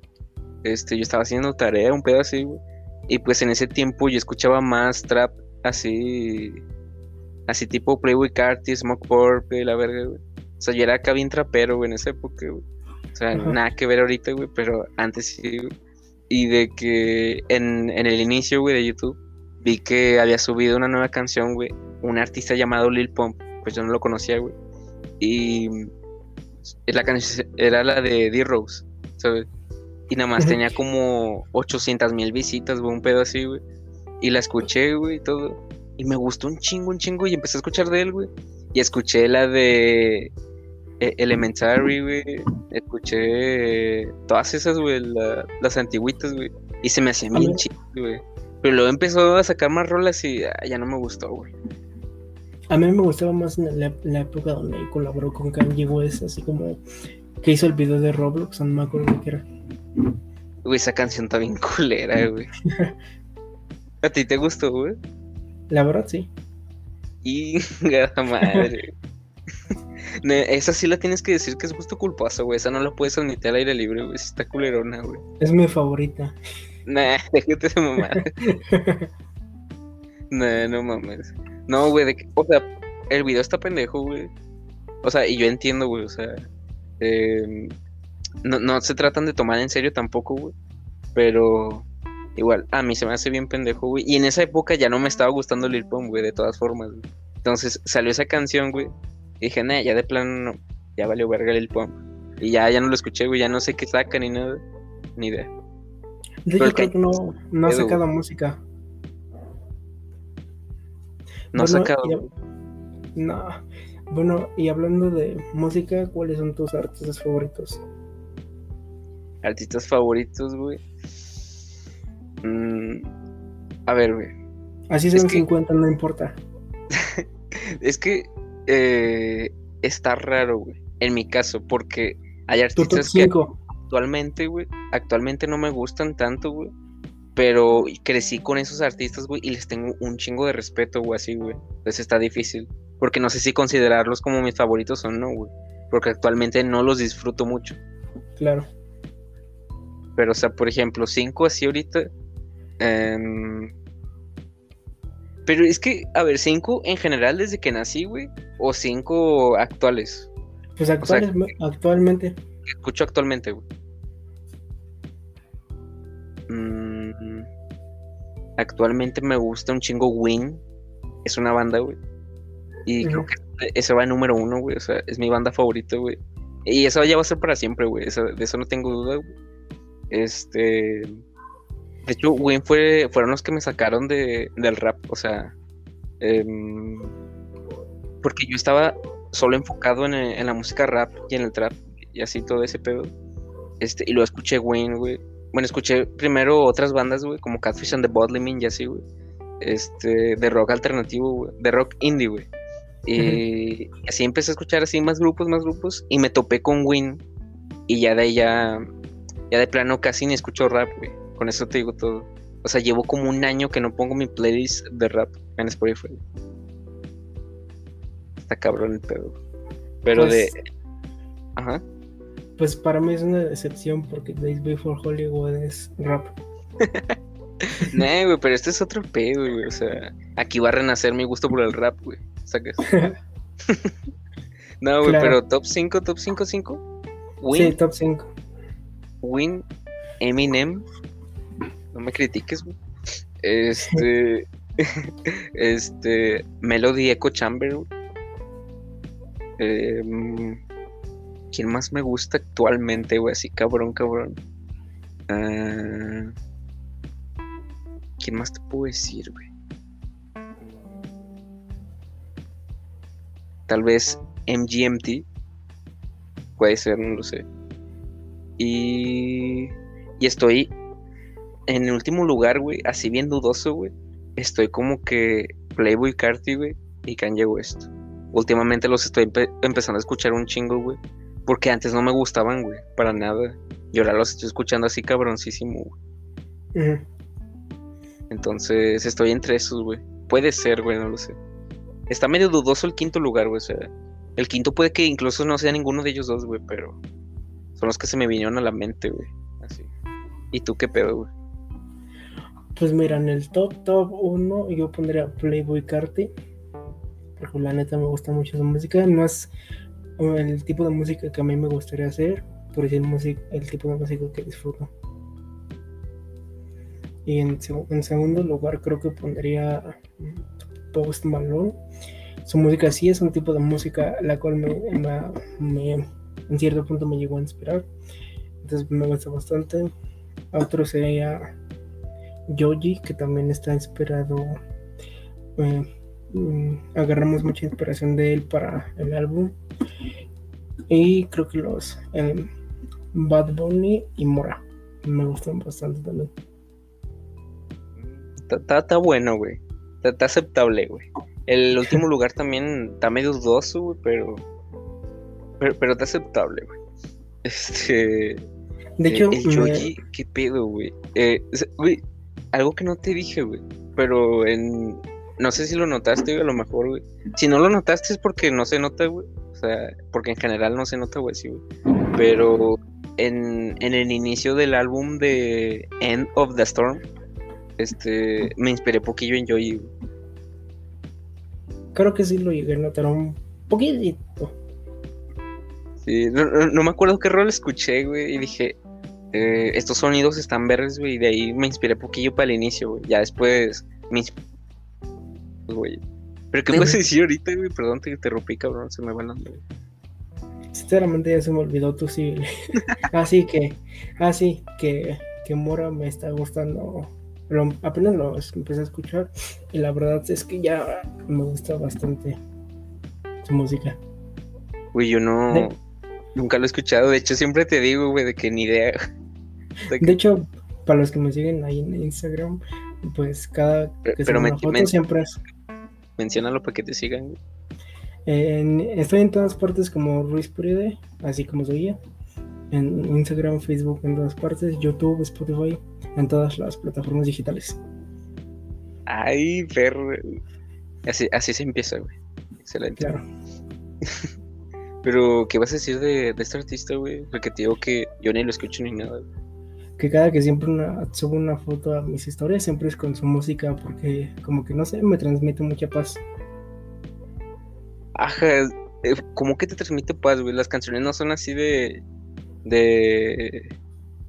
Este, yo estaba haciendo tarea, un pedo así, güey. Y pues en ese tiempo yo escuchaba más trap así, así tipo Playboy Carti, Smoke Purple, la verga, güey. O sea, yo era acá bien trapero, güey, en esa época, güey. O sea, nada que ver ahorita, güey, pero antes sí, güey. Y de que en, en el inicio, güey, de YouTube, vi que había subido una nueva canción, güey, un artista llamado Lil Pump, pues yo no lo conocía, güey. Y la canción era la de D-Rose, ¿sabes? Y nada más tenía como 800 mil visitas, güey, un pedo así, güey. Y la escuché, güey, y todo. Y me gustó un chingo, un chingo. Y empecé a escuchar de él, güey. Y escuché la de Elementary, güey. Escuché todas esas, güey, la- las antiguitas, güey. Y se me hacían A bien chidas, güey. Pero luego empezó a sacar más rolas y ah, ya no me gustó, güey. A mí me gustaba más la, la época donde colaboró con Kanye West, así como que hizo el video de Roblox, no me acuerdo qué era. Güey, esa canción está bien culera, güey. <laughs> ¿A ti te gustó, güey? La verdad, sí. Y madre. <laughs> Esa sí la tienes que decir que es gusto culposo, güey. Esa no la puedes admitir al aire libre, güey. Está culerona, güey. Es mi favorita. Nah, <laughs> déjate de mamar. <laughs> nah, no mames. No, güey, de que- o sea, el video está pendejo, güey. O sea, y yo entiendo, güey, o sea, em, no, no se tratan de tomar en serio tampoco, güey. Pero igual, a mí se me hace bien pendejo, güey. Y en esa época ya no me estaba gustando Lil Pump, güey, de todas formas, güey. Entonces salió esa canción, güey. Y dije, ya de plano no, ya valió verga Lil Pump. Y ya, ya no lo escuché, güey, ya no sé qué saca ni nada. Ni idea. Hecho, el creo que no, no ha sacado música. No ha Bueno, sacado. y No. Bueno, y hablando de música, ¿cuáles son tus artistas favoritos? Artistas favoritos, güey. Mm, a ver, güey. Así Es son que- 50, no importa. <laughs> Es que eh, está raro, güey. En mi caso, porque hay artistas que 5. actualmente, güey, actualmente no me gustan tanto, güey. Pero crecí con esos artistas, güey, y les tengo un chingo de respeto, güey, así, güey. Entonces está difícil. Porque no sé si considerarlos como mis favoritos o no, güey. Porque actualmente no los disfruto mucho. Claro. Pero, o sea, por ejemplo, cinco así ahorita. em, Pero es que, a ver, cinco en general desde que nací, güey. O cinco actuales. Pues actuales- actualmente. Escucho actualmente, güey. Mm, actualmente me gusta un chingo Win. Es una banda, güey. Y creo que ese va en número uno, güey. O sea, es mi banda favorita, güey. Y eso ya va a ser para siempre, güey. eso- de eso no tengo duda, güey. Este. De hecho, Win fue, fueron los que me sacaron de, del rap. O sea. em, porque yo estaba solo enfocado en, el- en la música rap y en el trap. Y así todo ese pedo. Este, y luego escuché Wayne, güey. Bueno, escuché primero otras bandas, güey, como Catfish and the Bottlemen y así, güey. Este, de rock alternativo, güey. De rock indie, güey. Y así empecé a escuchar así más grupos, más grupos. Y me topé con Win. Y ya de ahí ya, ya de plano casi ni escucho rap, güey. Con eso te digo todo. O sea, llevo como un año que no pongo mi playlist de rap en Spotify. está cabrón el pedo. Pero de. Pues- Ajá. Pues para mí es una decepción porque Days Before Hollywood es rap. <laughs> No, güey, pero este es otro pedo, güey. O sea, aquí va a renacer mi gusto por el rap, güey. ¿Sacas? <laughs> No, güey, Claro. pero top 5, top 5, 5. Win, Sí, top 5. Win, Eminem. No me critiques, güey. Este. <laughs> este. Melody Echo Chamber. Em, ¿Quién más me gusta actualmente, güey? Así, cabrón, cabrón. Ah, ¿Quién más te puedo decir, güey? Tal vez MGMT. Puede ser, no lo sé. Y. Y estoy en el último lugar, güey, así bien dudoso, güey. Estoy como que Playboy Carti, güey, y Kanye West. Últimamente los estoy empe- empezando a escuchar un chingo, güey. Porque antes no me gustaban, güey, para nada. Y ahora los estoy escuchando así cabroncísimo, güey. Entonces estoy entre esos, güey. Puede ser, güey, no lo sé. Está medio dudoso el quinto lugar, güey. O sea, el quinto puede que incluso no sea ninguno de ellos dos, güey, pero son los que se me vinieron a la mente, güey. Así. ¿Y tú qué pedo, güey? Pues mira, en el top top 1 yo pondría Playboy Carti. Porque la neta me gusta mucho su música. No es el tipo de música que a mí me gustaría hacer, pero sí el, el tipo de música que disfruto. Y en, en segundo lugar creo que pondría mm, Post Malone. Su música sí es un tipo de música la cual me, me- me- en cierto punto me llegó a inspirar. Entonces me gusta bastante. Otro sería Yoji, que también está inspirado. eh, mm, agarramos mucha inspiración de él para el álbum. Y creo que los eh, Bad Bunny y Mora me gustan bastante también. Está- bueno, güey. Está, aceptable, güey. El último lugar también está medio dudoso, güey, pero, pero. Está aceptable, güey. Este. De hecho, el me- Yoji, ¿qué pedo, güey? Eh, güey, algo que no te dije, güey. Pero en. No sé si lo notaste, güey, a lo mejor, güey. Si no lo notaste es porque no se nota, güey. O sea, porque en general no se nota, güey, sí, güey. Pero en, en el inicio del álbum de End of the Storm, este, me inspiré poquillo en Yoji, güey. creo que sí lo llegué a notar un poquitito. Sí, no, no- no me acuerdo qué rol escuché, güey, y dije, eh, estos sonidos están verdes, güey, y de ahí me inspiré poquillo para el inicio, güey. Ya después me inspiré, güey. Pero ¿qué puedes decir ahorita, güey? Perdón, te interrumpí, cabrón, se me va la. Sinceramente ya se me olvidó tu sí. <laughs> así que, así que, que Mora me está gustando. Lo- apenas lo empecé a escuchar y la verdad es que ya me gusta bastante su música. Güey, yo no, nunca lo he escuchado, de hecho siempre te digo, güey, de que ni idea. De hecho, para los que me siguen ahí en Instagram, pues cada Pero- que pero foto men- siempre es. Menciónalo para que te sigan, en- estoy en todas partes como Ruiz Puride, así como soy yo. En Instagram, Facebook, en todas partes, YouTube, Spotify, en todas las plataformas digitales. Ay, perro. Así, así se empieza, güey. Excelente. Claro. <laughs> Pero, ¿qué vas a decir de, de este artista, güey? Porque te digo que yo ni lo escucho ni nada, güey. Que cada que siempre una- subo una foto a mis historias siempre es con su música porque como que no sé, me transmite mucha paz. Ajá, eh, como que te transmite paz, güey. Las canciones no son así de. de.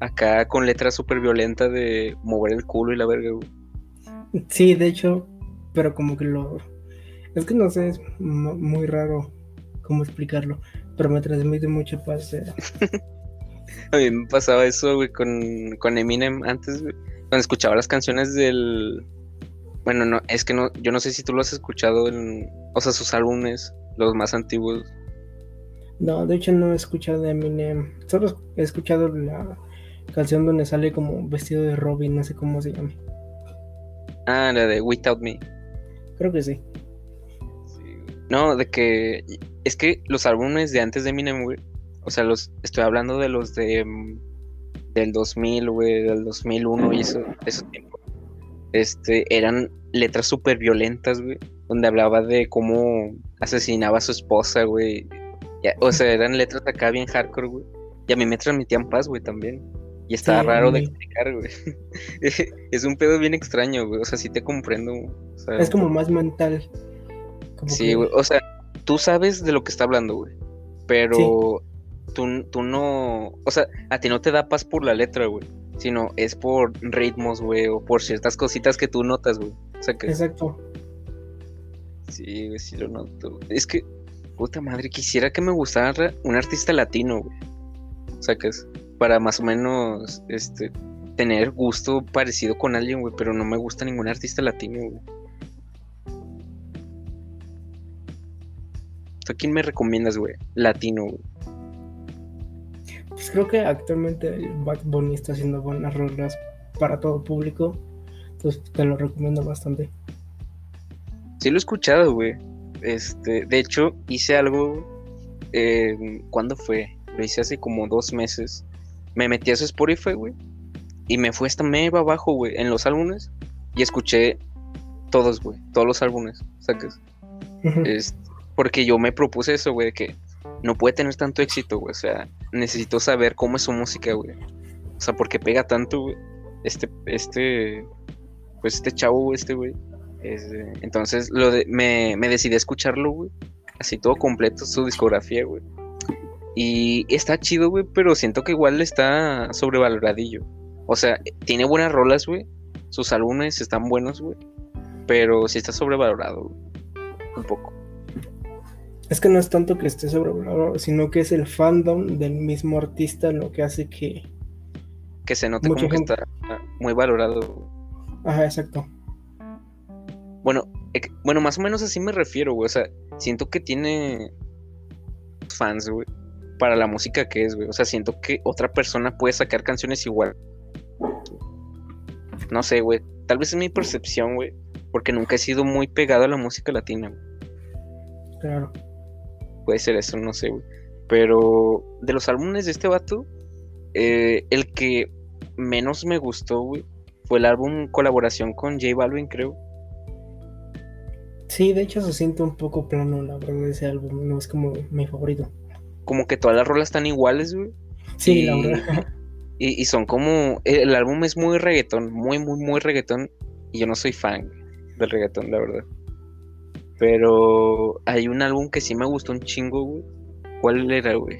acá con letras súper violentas de mover el culo y la verga, güey. Sí, de hecho, pero como que lo... Es que no sé, es mu- muy raro cómo explicarlo, pero me transmite mucha paz. eh. <laughs> A mí me pasaba eso, güey, con, con Eminem antes, güey. Cuando escuchaba las canciones del. Bueno, no, es que no, yo no sé si tú lo has escuchado en. O sea, sus álbumes, los más antiguos. No, de hecho no he escuchado de Eminem, solo he escuchado la canción donde sale como vestido de Robin, no sé cómo se llama. Ah, la de Without Me. Creo que sí. No, de que. Es que los álbumes de antes de Eminem, güey. O sea, los estoy hablando de los de. mm, Del 2000, güey, del 2001 y eso, esos tiempos. Este, eran letras súper violentas, güey. donde hablaba de cómo asesinaba a su esposa, güey. O sea, eran letras acá bien hardcore, güey. Y a mí me transmitían paz, güey, también. Y estaba Sí, raro de explicar, güey. <laughs> es un pedo bien extraño, güey. O sea, sí te comprendo. o sea, Es como más mental. Como Sí, que- güey. O sea, tú sabes de lo que está hablando, güey. Pero tú, tú no. O sea, a ti no te da paz por la letra, güey. Sino es por ritmos, güey. O por ciertas cositas que tú notas, güey. O sea que. Exacto. Sí, güey, sí lo noto. Es que, puta madre, quisiera que me gustara un artista latino, güey. O sea que es para más o menos, este, tener gusto parecido con alguien, güey. Pero no me gusta ningún artista latino, güey. ¿A quién me recomiendas, güey? Latino, güey. Pues creo que actualmente Bad Bunny está haciendo buenas rolas para todo público. Entonces te lo recomiendo bastante. Sí lo he escuchado, güey. Este, de hecho, hice algo. Eh, ¿Cuándo fue? Lo hice hace como dos meses. Me metí a su Spotify, güey. Y me fui hasta medio abajo, güey, en los álbumes. Y escuché todos, güey. Todos los álbumes. ¿Sacas? Ujú. Es porque yo me propuse eso, güey, que no puede tener tanto éxito, güey. O sea, necesito saber cómo es su música, güey. O sea, porque pega tanto, güey. Este, este, pues este chavo, este, güey. Es, entonces lo de- me, me decidí a escucharlo, güey. Así todo completo, su discografía, güey. Y está chido, güey, pero siento que igual está sobrevaloradillo. O sea, tiene buenas rolas, güey. Sus álbumes están buenos, güey. Pero sí está sobrevalorado, güey. Un poco. Es que no es tanto que esté sobrevalorado, sino que es el fandom del mismo artista lo que hace que. que se note como que gente. está muy valorado. Ajá, exacto. Bueno, bueno, más o menos así me refiero, güey. O sea, siento que tiene fans, güey, para la música que es, güey. O sea, siento que otra persona puede sacar canciones igual. No sé, güey. Tal vez es mi percepción, güey. Porque nunca he sido muy pegado a la música latina, güey. Claro. Puede ser eso, no sé, güey. Pero de los álbumes de este vato, eh, el que menos me gustó, güey, fue el álbum colaboración con J Balvin, creo. Sí, de hecho se siente un poco plano, la verdad, ese álbum. No es como mi favorito. Como que todas las rolas están iguales, güey. Sí, la Y- verdad. <laughs> Y, y son como. El álbum es muy reggaetón, muy, muy, muy reggaetón. Y yo no soy fan del reggaetón, la verdad. Pero hay un álbum que sí me gustó un chingo, güey. ¿Cuál era, güey?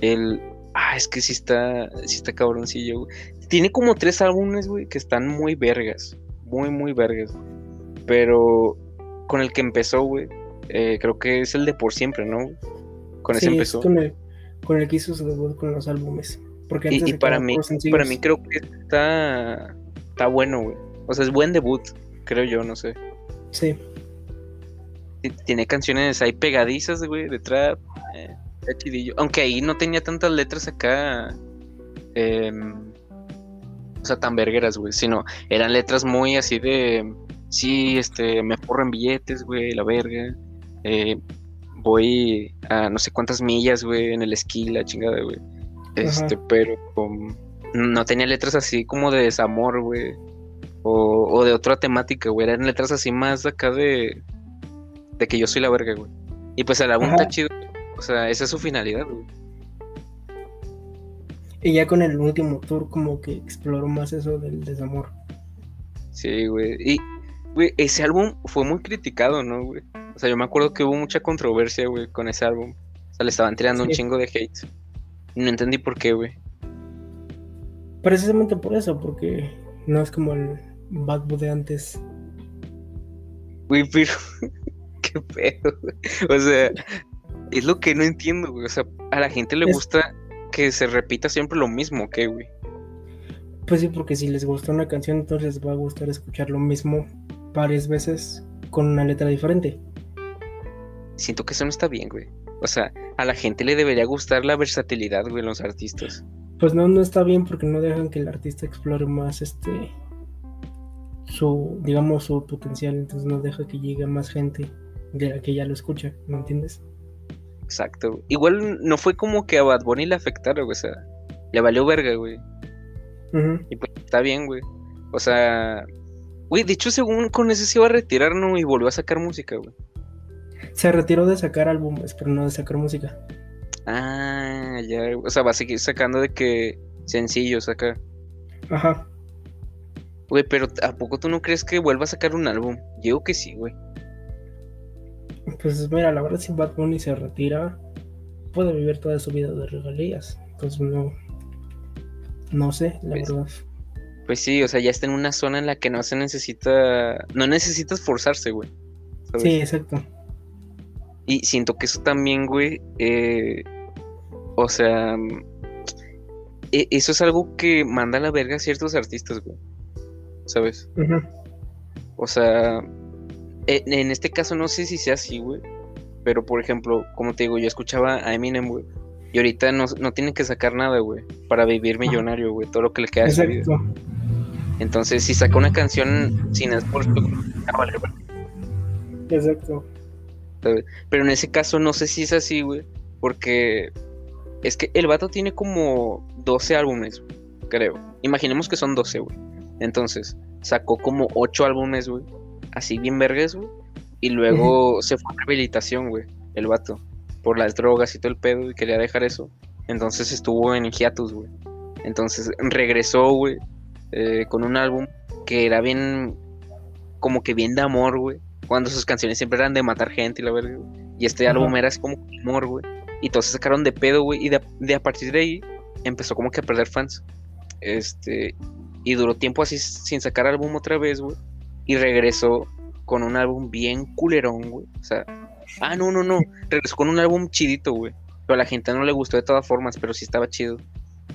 El. Ah, es que sí está. Sí está cabroncillo, güey. Tiene como tres álbumes, güey, que están muy vergas. Muy, muy vergas. Pero con el que empezó, güey. eh, creo que es el de por siempre, ¿no? Con ese Sí, es empezó. con el, con el que hizo su debut con los álbumes. Porque Y, antes y para sacaba mí, para mí creo que está, está bueno, güey. O sea, es buen debut, creo yo, no sé. Sí, Tiene canciones ahí pegadizas, güey, de trap. eh, chidillo. Aunque ahí no tenía tantas letras acá. em, o sea, tan vergueras, güey. Sino eran letras muy así de. Sí, este, me forro en billetes, güey, la verga. eh, voy a no sé cuántas millas, güey, en el esquí, la chingada, güey. Este, pero um, no tenía letras así como de desamor, güey. O, o de otra temática, güey. Eran letras así más acá de. De que yo soy la verga, güey. Y pues el álbum Ajá. está chido. O sea, esa es su finalidad, güey. y ya con el último tour como que exploró más eso del desamor. Sí, güey. Y, güey, ese álbum fue muy criticado, ¿no, güey? O sea, yo me acuerdo que hubo mucha controversia, güey, con ese álbum. O sea, le estaban tirando un chingo de hate. No entendí por qué, güey. Precisamente por eso, porque no es como el Bad Bunny de antes. Güey, pero. Qué pedo. O sea, es lo que no entiendo, güey. O sea, a la gente le Es- gusta que se repita siempre lo mismo, ¿qué, güey? Pues sí, porque si les gustó una canción, entonces les va a gustar escuchar lo mismo varias veces con una letra diferente. Siento que eso no está bien, güey. O sea, a la gente le debería gustar la versatilidad, güey, en los artistas. Pues no, no está bien porque no dejan que el artista explore más este su, digamos, su potencial, entonces no deja que llegue más gente de la que ya lo escucha, ¿me entiendes? Exacto. Igual no fue como que a Bad Bunny le afectara, güey. O sea, le valió verga, güey. Ujú. Y pues está bien, güey. O sea, Güey, de hecho, según con ese se iba a retirar, ¿no? Y volvió a sacar música, güey. Se retiró de sacar álbumes, pero no de sacar música. Ah, ya. O sea, va a seguir sacando de que sencillos acá. Ajá. Güey, pero ¿a poco tú no crees que vuelva a sacar un álbum? Yo que sí, güey. Pues mira, la verdad, si Bad Bunny se retira, puede vivir toda su vida de regalías. Entonces no. No sé, la Pues, verdad. Pues sí, o sea, ya está en una zona en la que no se necesita. No necesitas forzarse, güey. ¿sabes? Sí, exacto. Y siento que eso también, güey. eh, o sea. e- Eso es algo que manda a la verga a ciertos artistas, güey. ¿Sabes? O sea, en este caso no sé si sea así, güey. Pero por ejemplo, como te digo, yo escuchaba a Eminem, güey. Y ahorita no, no tiene que sacar nada, güey. Para vivir millonario, güey. Todo lo que le queda su vida. Exacto. Entonces, si saca una canción sin esfuerzo, ah, vale, vale. Exacto. Pero en ese caso no sé si es así, güey. Porque es que el vato tiene como 12 álbumes, creo. Imaginemos que son 12, güey. Entonces, sacó como 8 álbumes, güey. Así bien vergas, güey. Y luego se fue a rehabilitación, güey. El vato. Por las drogas y todo el pedo. Y quería dejar eso. Entonces estuvo en hiatus, güey. Entonces regresó, güey. eh, con un álbum que era bien. Como que bien de amor, güey. Cuando sus canciones siempre eran de matar gente y la verga, güey. Y este álbum era así como de amor, güey. Y todos se sacaron de pedo, güey. Y de, de a partir de ahí empezó como que a perder fans. Este. Y duró tiempo así sin sacar álbum otra vez, güey. Y regresó con un álbum bien culerón, güey. O sea. Ah, no, no, no. Regresó con un álbum chidito, güey. Pero a la gente no le gustó de todas formas, pero sí estaba chido.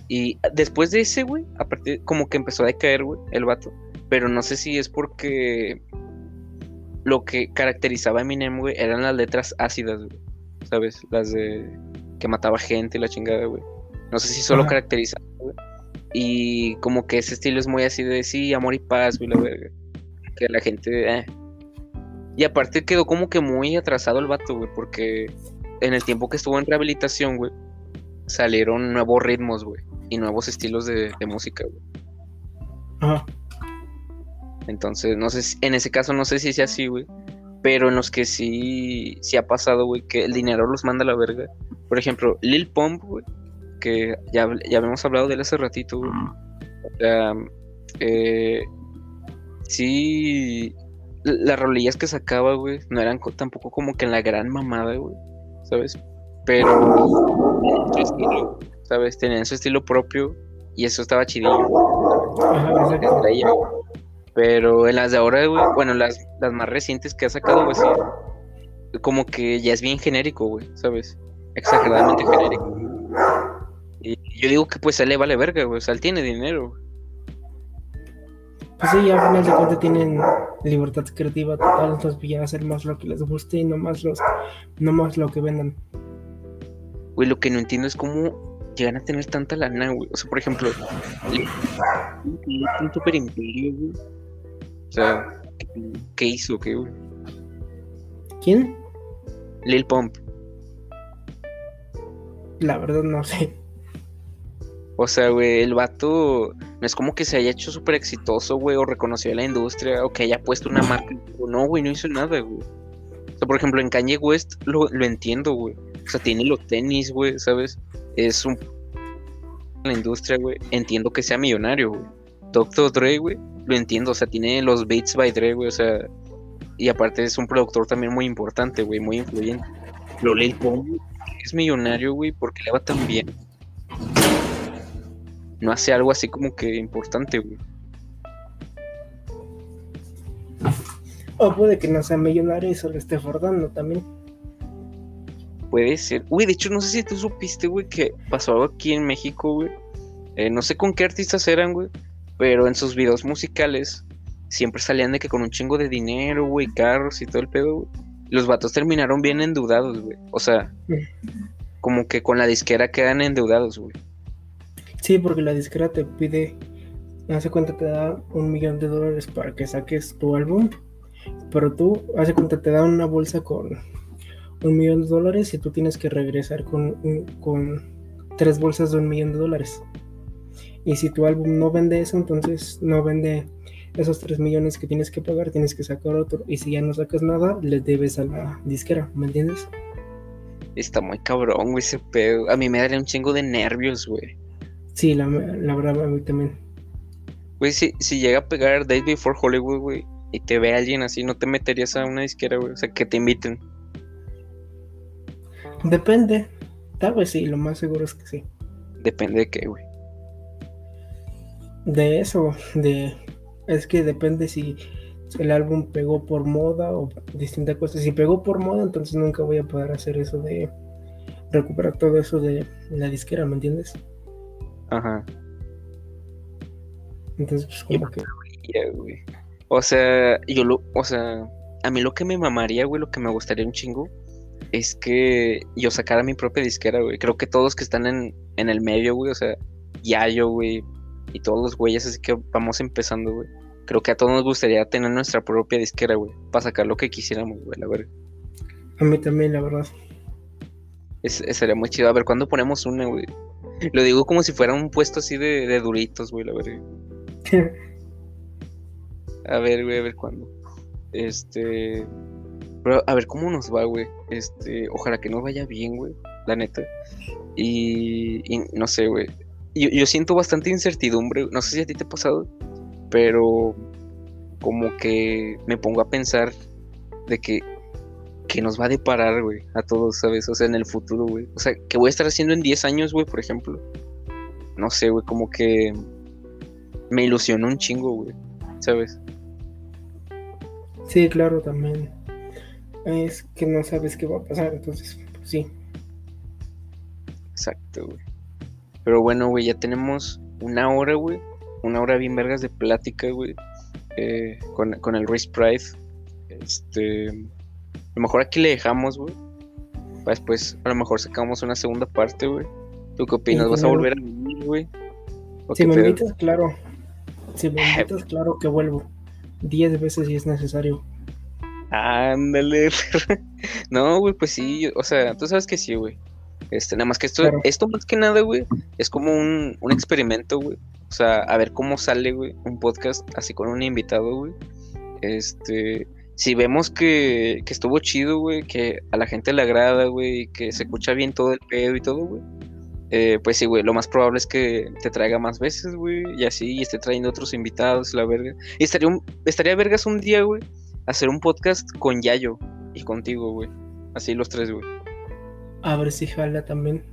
Y después de ese, güey, aparte, como que empezó a decaer, güey, el vato. Pero no sé si es porque lo que caracterizaba a Eminem, güey, eran las letras ácidas, güey. ¿Sabes? Las de que mataba gente y la chingada, güey. No sé si solo Ajá. caracterizaba, güey. Y como que ese estilo es muy así de sí, amor y paz, güey, la verga. Que la gente. eh. Y aparte quedó como que muy atrasado el vato, güey, porque en el tiempo que estuvo en rehabilitación, güey, salieron nuevos ritmos, güey, y nuevos estilos de, de música, güey. Ajá. Entonces, no sé, si- en ese caso no sé si sea así, güey. Pero en los que sí, sí ha pasado, güey, que el dinero los manda a la verga. Por ejemplo, Lil Pump, güey, que ya, ya habíamos hablado de él hace ratito, güey. O sea, eh, sí, las rolillas que sacaba, güey, no eran co- tampoco como que en la gran mamada, güey, ¿sabes? Pero ¿sabes? Tenían su estilo propio y eso estaba chidillo. Güey. Pero en las de ahora, güey, bueno, las, las más recientes que ha sacado, güey, sí, como que ya es bien genérico, güey, ¿sabes? Exageradamente genérico. Y yo digo que pues a él le vale verga, güey, o sea, él tiene dinero. güey. Pues sí, al final de cuentas tienen libertad creativa total, entonces ya hacer más lo que les guste y no más, los, no más lo que vendan. Güey, lo que no entiendo es cómo llegan a tener tanta lana, güey. O sea, por ejemplo, un super imperio, güey. O sea, ¿qué- ¿qué hizo? ¿Qué, güey? ¿Quién? Lil Pump. La verdad no sé. O sea, güey, el vato no es como que se haya hecho súper exitoso, güey, o reconocido en la industria, o que haya puesto una marca. <laughs> No, güey, no hizo nada, güey. O sea, por ejemplo, en Kanye West lo, lo entiendo, güey. O sea, tiene los tenis, güey, ¿sabes? Es un... en la industria, güey. Entiendo que sea millonario, güey. Dr. Dre, güey, lo entiendo. O sea, tiene los Beats by Dre, güey, o sea... Y aparte es un productor también muy importante, güey, muy influyente. Lo Lil Pump es millonario, güey, porque le va tan bien no hace algo así como que importante, güey. O puede que no sea millonario y solo esté fordando también. Puede ser. Uy, de hecho, no sé si tú supiste, güey, que pasó algo aquí en México, güey. Eh, no sé con qué artistas eran, güey. Pero en sus videos musicales siempre salían de que con un chingo de dinero, güey, carros y todo el pedo, güey. Los vatos terminaron bien endeudados, güey. O sea, como que con la disquera quedan endeudados, güey. Sí, porque la disquera te pide, hace cuenta te da un millón de dólares para que saques tu álbum, pero tú, hace cuenta te da una bolsa con un millón de dólares y tú tienes que regresar con, con tres bolsas de un millón de dólares. Y si tu álbum no vende eso, entonces no vende esos 3 millones que tienes que pagar, tienes que sacar otro. Y si ya no sacas nada, le debes a la disquera, ¿me entiendes? Está muy cabrón, güey, ese pedo. A mí me daría un chingo de nervios, güey. Sí, la, la verdad, a mí también. Güey, si, si llega a pegar Days Before Hollywood, güey, y te ve alguien así, ¿no te meterías a una disquera, güey? O sea, que te inviten. Depende. Tal vez sí, lo más seguro es que sí. Depende de qué, güey. De eso, de... Es que depende si el álbum pegó por moda o distintas cosas. Si pegó por moda, entonces nunca voy a poder hacer eso de recuperar todo eso de la disquera, ¿me entiendes? Ajá. Entonces, pues como que... Güey. O sea, yo lo, o sea, a mí lo que me mamaría, güey, lo que me gustaría un chingo, es que yo sacara mi propia disquera, güey. Creo que todos que están en, en el medio, güey, o sea, Yayo, güey, y todos los güeyes, así que vamos empezando, güey. Creo que a todos nos gustaría tener nuestra propia disquera, güey, para sacar lo que quisiéramos, güey, la verdad. A mí también, la verdad. Es, sería muy chido. A ver, ¿cuándo ponemos una, güey? Lo digo como si fuera un puesto así de, de duritos, güey, la verdad. <laughs> a ver, güey, a ver cuándo. Este. Pero a ver cómo nos va, güey. Este, ojalá que nos vaya bien, güey. La neta. Y, y no sé, güey. Yo, yo, siento bastante incertidumbre. No sé si a ti te ha pasado. Pero como que me pongo a pensar de que, que nos va a deparar, güey, a todos, ¿sabes? O sea, en el futuro, güey. O sea, que voy a estar haciendo en 10 años, güey, por ejemplo. No sé, güey, como que me ilusionó un chingo, güey, ¿sabes? Sí, claro, también. Es que no sabes qué va a pasar, entonces, pues sí. Exacto, güey. Pero bueno, güey, ya tenemos una hora, güey. Una hora bien vergas de plática, güey. Eh, con, con, el Race Pride. Este. A lo mejor aquí le dejamos, güey. Después, a lo mejor sacamos una segunda parte, güey. ¿Tú qué opinas? Sí, ¿Vas a volver a venir, güey? ¿O Si me pedo? invitas, claro. Si me <laughs> invitas, claro que vuelvo. Diez veces si es necesario. Ándale. <laughs> No, güey, pues sí, o sea, tú sabes que sí, güey. Este, nada más que esto, Claro. esto más que nada, güey, es como un, un experimento, güey. O sea, a ver cómo sale, güey, un podcast así con un invitado, güey. Este, si vemos que, que estuvo chido, güey, que a la gente le agrada, güey, que se escucha bien todo el pedo y todo, güey. eh, pues sí, güey, lo más probable es que te traiga más veces, güey, y así, esté trayendo otros invitados, la verga. Y estaría, un, estaría vergas un día, güey, hacer un podcast con Yayo y contigo, güey. Así los tres, güey. A ver si jala también.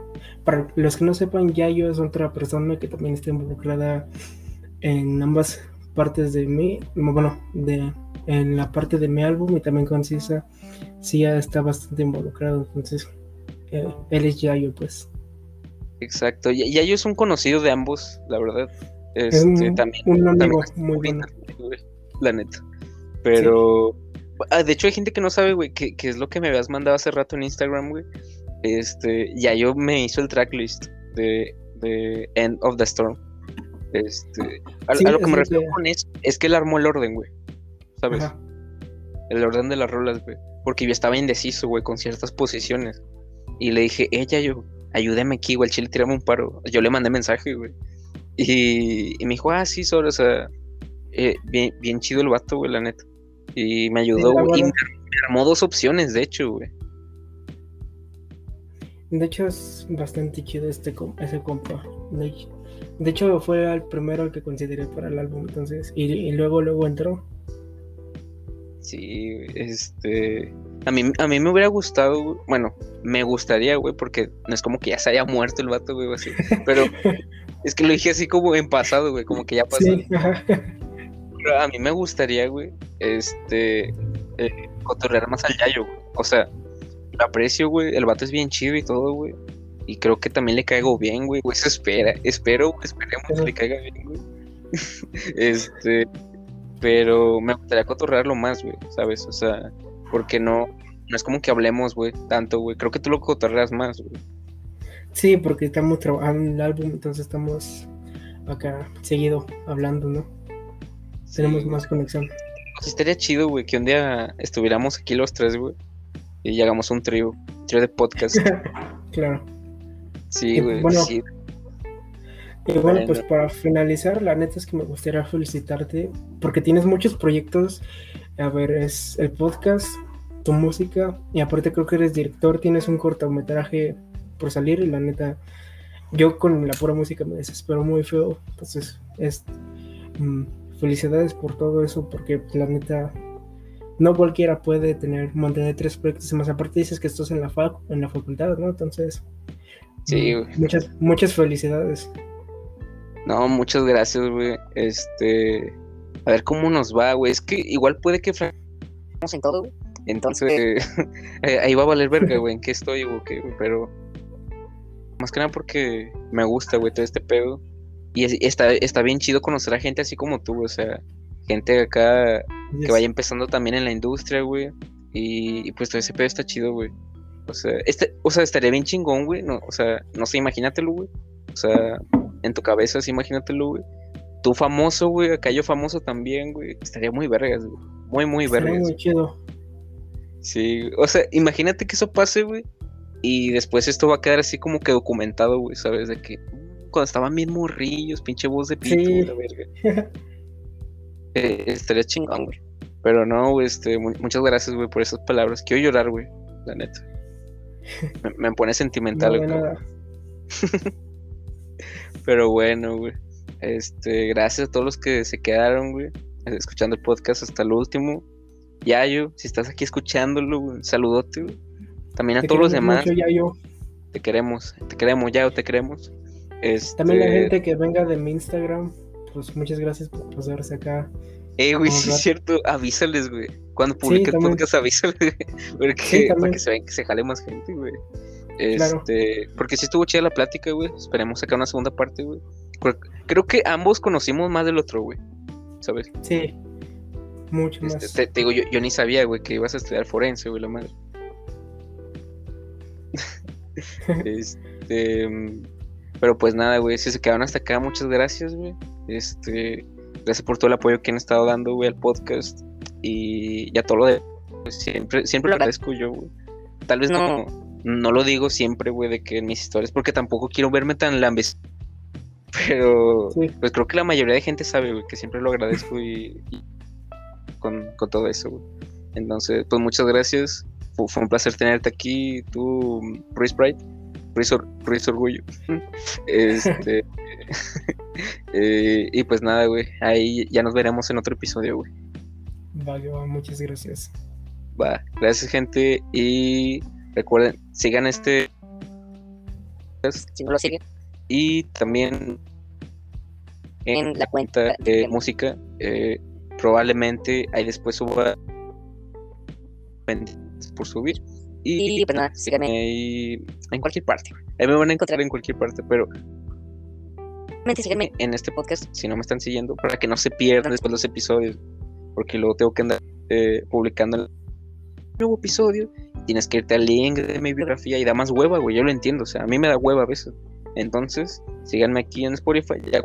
Para los que no sepan, Yayo es otra persona que también está involucrada en ambas partes de mí. Bueno, de, en la parte de mi álbum y también con Sisa. Sí, ya está bastante involucrado. Entonces, eh, él es Yayo, pues. Exacto. Y Yayo es un conocido de ambos, la verdad. Es Este, un, también. un también amigo es muy bueno. La neta. Pero. Ah, de hecho, hay gente que no sabe, güey, que, que es lo que me habías mandado hace rato en Instagram, güey. Este, Yayo me hizo el tracklist de, de End of the Storm. Este, a, Sí, a lo que es me refiero que- con eso es que él armó el orden, güey. ¿Sabes? Ajá. el orden de las rolas, güey. Porque yo estaba indeciso, güey, con ciertas posiciones. Y le dije, ella, yo, ayúdame aquí, güey, el chile, tirame un paro. Yo le mandé mensaje, güey. Y, y me dijo, ah, sí, sobre, o sea, eh, bien, bien chido el vato, güey, la neta. Y me ayudó, güey. Y me, armó dos opciones, de hecho, güey. De hecho, es bastante chido este ese compa. Hecho, de hecho, fue el primero que consideré para el álbum. Entonces, y, y luego, luego entró. Sí, este. A mí, a mí me hubiera gustado, bueno, me gustaría, güey, porque no es como que ya se haya muerto el vato, güey, así. Pero <laughs> es que lo dije así como en pasado, güey, como que ya pasó. Sí. Pero a mí me gustaría, güey, este, eh, cotorrear más al Yayo, güey. O sea, lo aprecio, güey, el vato es bien chido y todo, güey. Y creo que también le caigo bien, güey. Eso espera, espero, esperemos que le caiga bien, güey. <laughs> este, pero me gustaría cotorrearlo más, güey, ¿sabes? O sea, porque no, no es como que hablemos, güey, tanto, güey. Creo que tú lo cotorreas más, güey. Sí, porque estamos trabajando en el álbum, entonces estamos acá seguido hablando, ¿no? Tenemos más conexión. Pues estaría chido, güey, que un día estuviéramos aquí los tres, güey. Y hagamos un trío, trío de podcast. <laughs> claro. Sí, Eh, güey, bueno, sí. Y bueno, pues para finalizar, la neta es que me gustaría felicitarte porque tienes muchos proyectos. A ver, es el podcast, tu música y aparte creo que eres director, tienes un cortometraje por salir y la neta, yo con la pura música me desespero muy feo. Entonces, es mm, felicidades por todo eso porque la neta no cualquiera puede tener mantener tres proyectos y más. Aparte dices que estás en la fac, en la facultad, ¿no? Entonces, Sí, mm, güey. muchas muchas felicidades. No, muchas gracias, güey. Este, a ver cómo nos va, güey. Es que igual puede que fra- Estamos en todo, güey. entonces <laughs> eh, ahí va a valer verga, güey, en qué estoy o qué, güey, pero más que nada porque me gusta, güey, todo este pedo. Y es- está, está bien chido conocer a gente así como tú, o sea, gente acá que vaya empezando también en la industria, güey. Y, y pues todo ese pedo está chido, güey. O sea, este, o sea, estaría bien chingón, güey. No, o sea, no sé, imagínatelo, güey. O sea, en tu cabeza, así, imagínatelo, güey. Tú famoso, güey, acá yo famoso también, güey. Estaría muy vergas, güey. Muy, muy Estaría vergas. muy chido. Sí, o sea, imagínate que eso pase, güey. Y después esto va a quedar así como que documentado, güey, ¿sabes? De que mm, cuando estaban bien morrillos, pinche voz de pito, Sí. la verga. <laughs> Eh, estaría chingón, güey. Pero no, güey, este, mu- muchas gracias, güey, por esas palabras. Quiero llorar, güey, la neta. Me, me pone sentimental, No. <laughs> Pero bueno, güey. Este, gracias a todos los que se quedaron, güey, escuchando el podcast hasta el último. Yayo, si estás aquí escuchándolo, güey, saludote, güey. También a Te todos los demás, mucho, Yayo. te queremos, te queremos, Yayo, te queremos. Este... También la gente que venga de mi Instagram, pues muchas gracias por pasarse acá. Eh, güey, sí es cierto, avísales, güey. Cuando publique el también. podcast, <laughs> avísales, güey. Porque, Sí, para que se vean que se jale más gente, güey. Claro. Este, porque sí estuvo chida la plática, güey. Esperemos sacar una segunda parte, güey. Creo, que ambos conocimos más del otro, güey. ¿Sabes? Sí, mucho Este, más. te, te digo, yo, yo ni sabía, güey, que ibas a estudiar forense, güey, la madre. <laughs> este, pero pues nada, güey, si se quedaron hasta acá, muchas gracias, güey. Este, gracias por todo el apoyo que han estado dando, güey, al podcast. Y ya todo lo de. pues, siempre, siempre lo agradezco yo, güey. Tal vez no, no lo digo siempre, güey, de que en mis historias, porque tampoco quiero verme tan lambes. Pero, Sí. pues creo que la mayoría de gente sabe, güey, que siempre lo agradezco y, y con, con todo eso, güey. Entonces, pues muchas gracias. Fu- Fue, un placer tenerte aquí, tú, Ruiz Bright, Ruiz, Or- Ruiz Orgullo. <laughs> este, <laughs> eh, y pues nada, güey, ahí ya nos veremos en otro episodio, güey. Va, que va, muchas gracias. Va, gracias, gente. Y recuerden, sigan este Si no lo siguen, y también en en la cuenta de de música. eh, probablemente ahí después suba pendientes por subir. Y, Y pues nada, síganme. ahí en cualquier parte. Ahí me van a encontrar en cualquier parte, pero síganme. en este podcast, si no me están siguiendo, para que no se pierdan después los episodios, porque luego tengo que andar eh, publicando el nuevo episodio. Tienes que irte al link de mi biografía y da más hueva, güey. Yo lo entiendo, o sea, a mí me da hueva a veces. Entonces, síganme aquí en Spotify, ya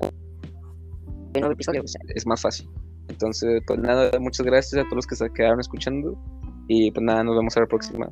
nuevo episodio. o sea, es más fácil. Entonces, pues nada, muchas gracias a todos los que se quedaron escuchando. Y pues nada, nos vemos a la próxima.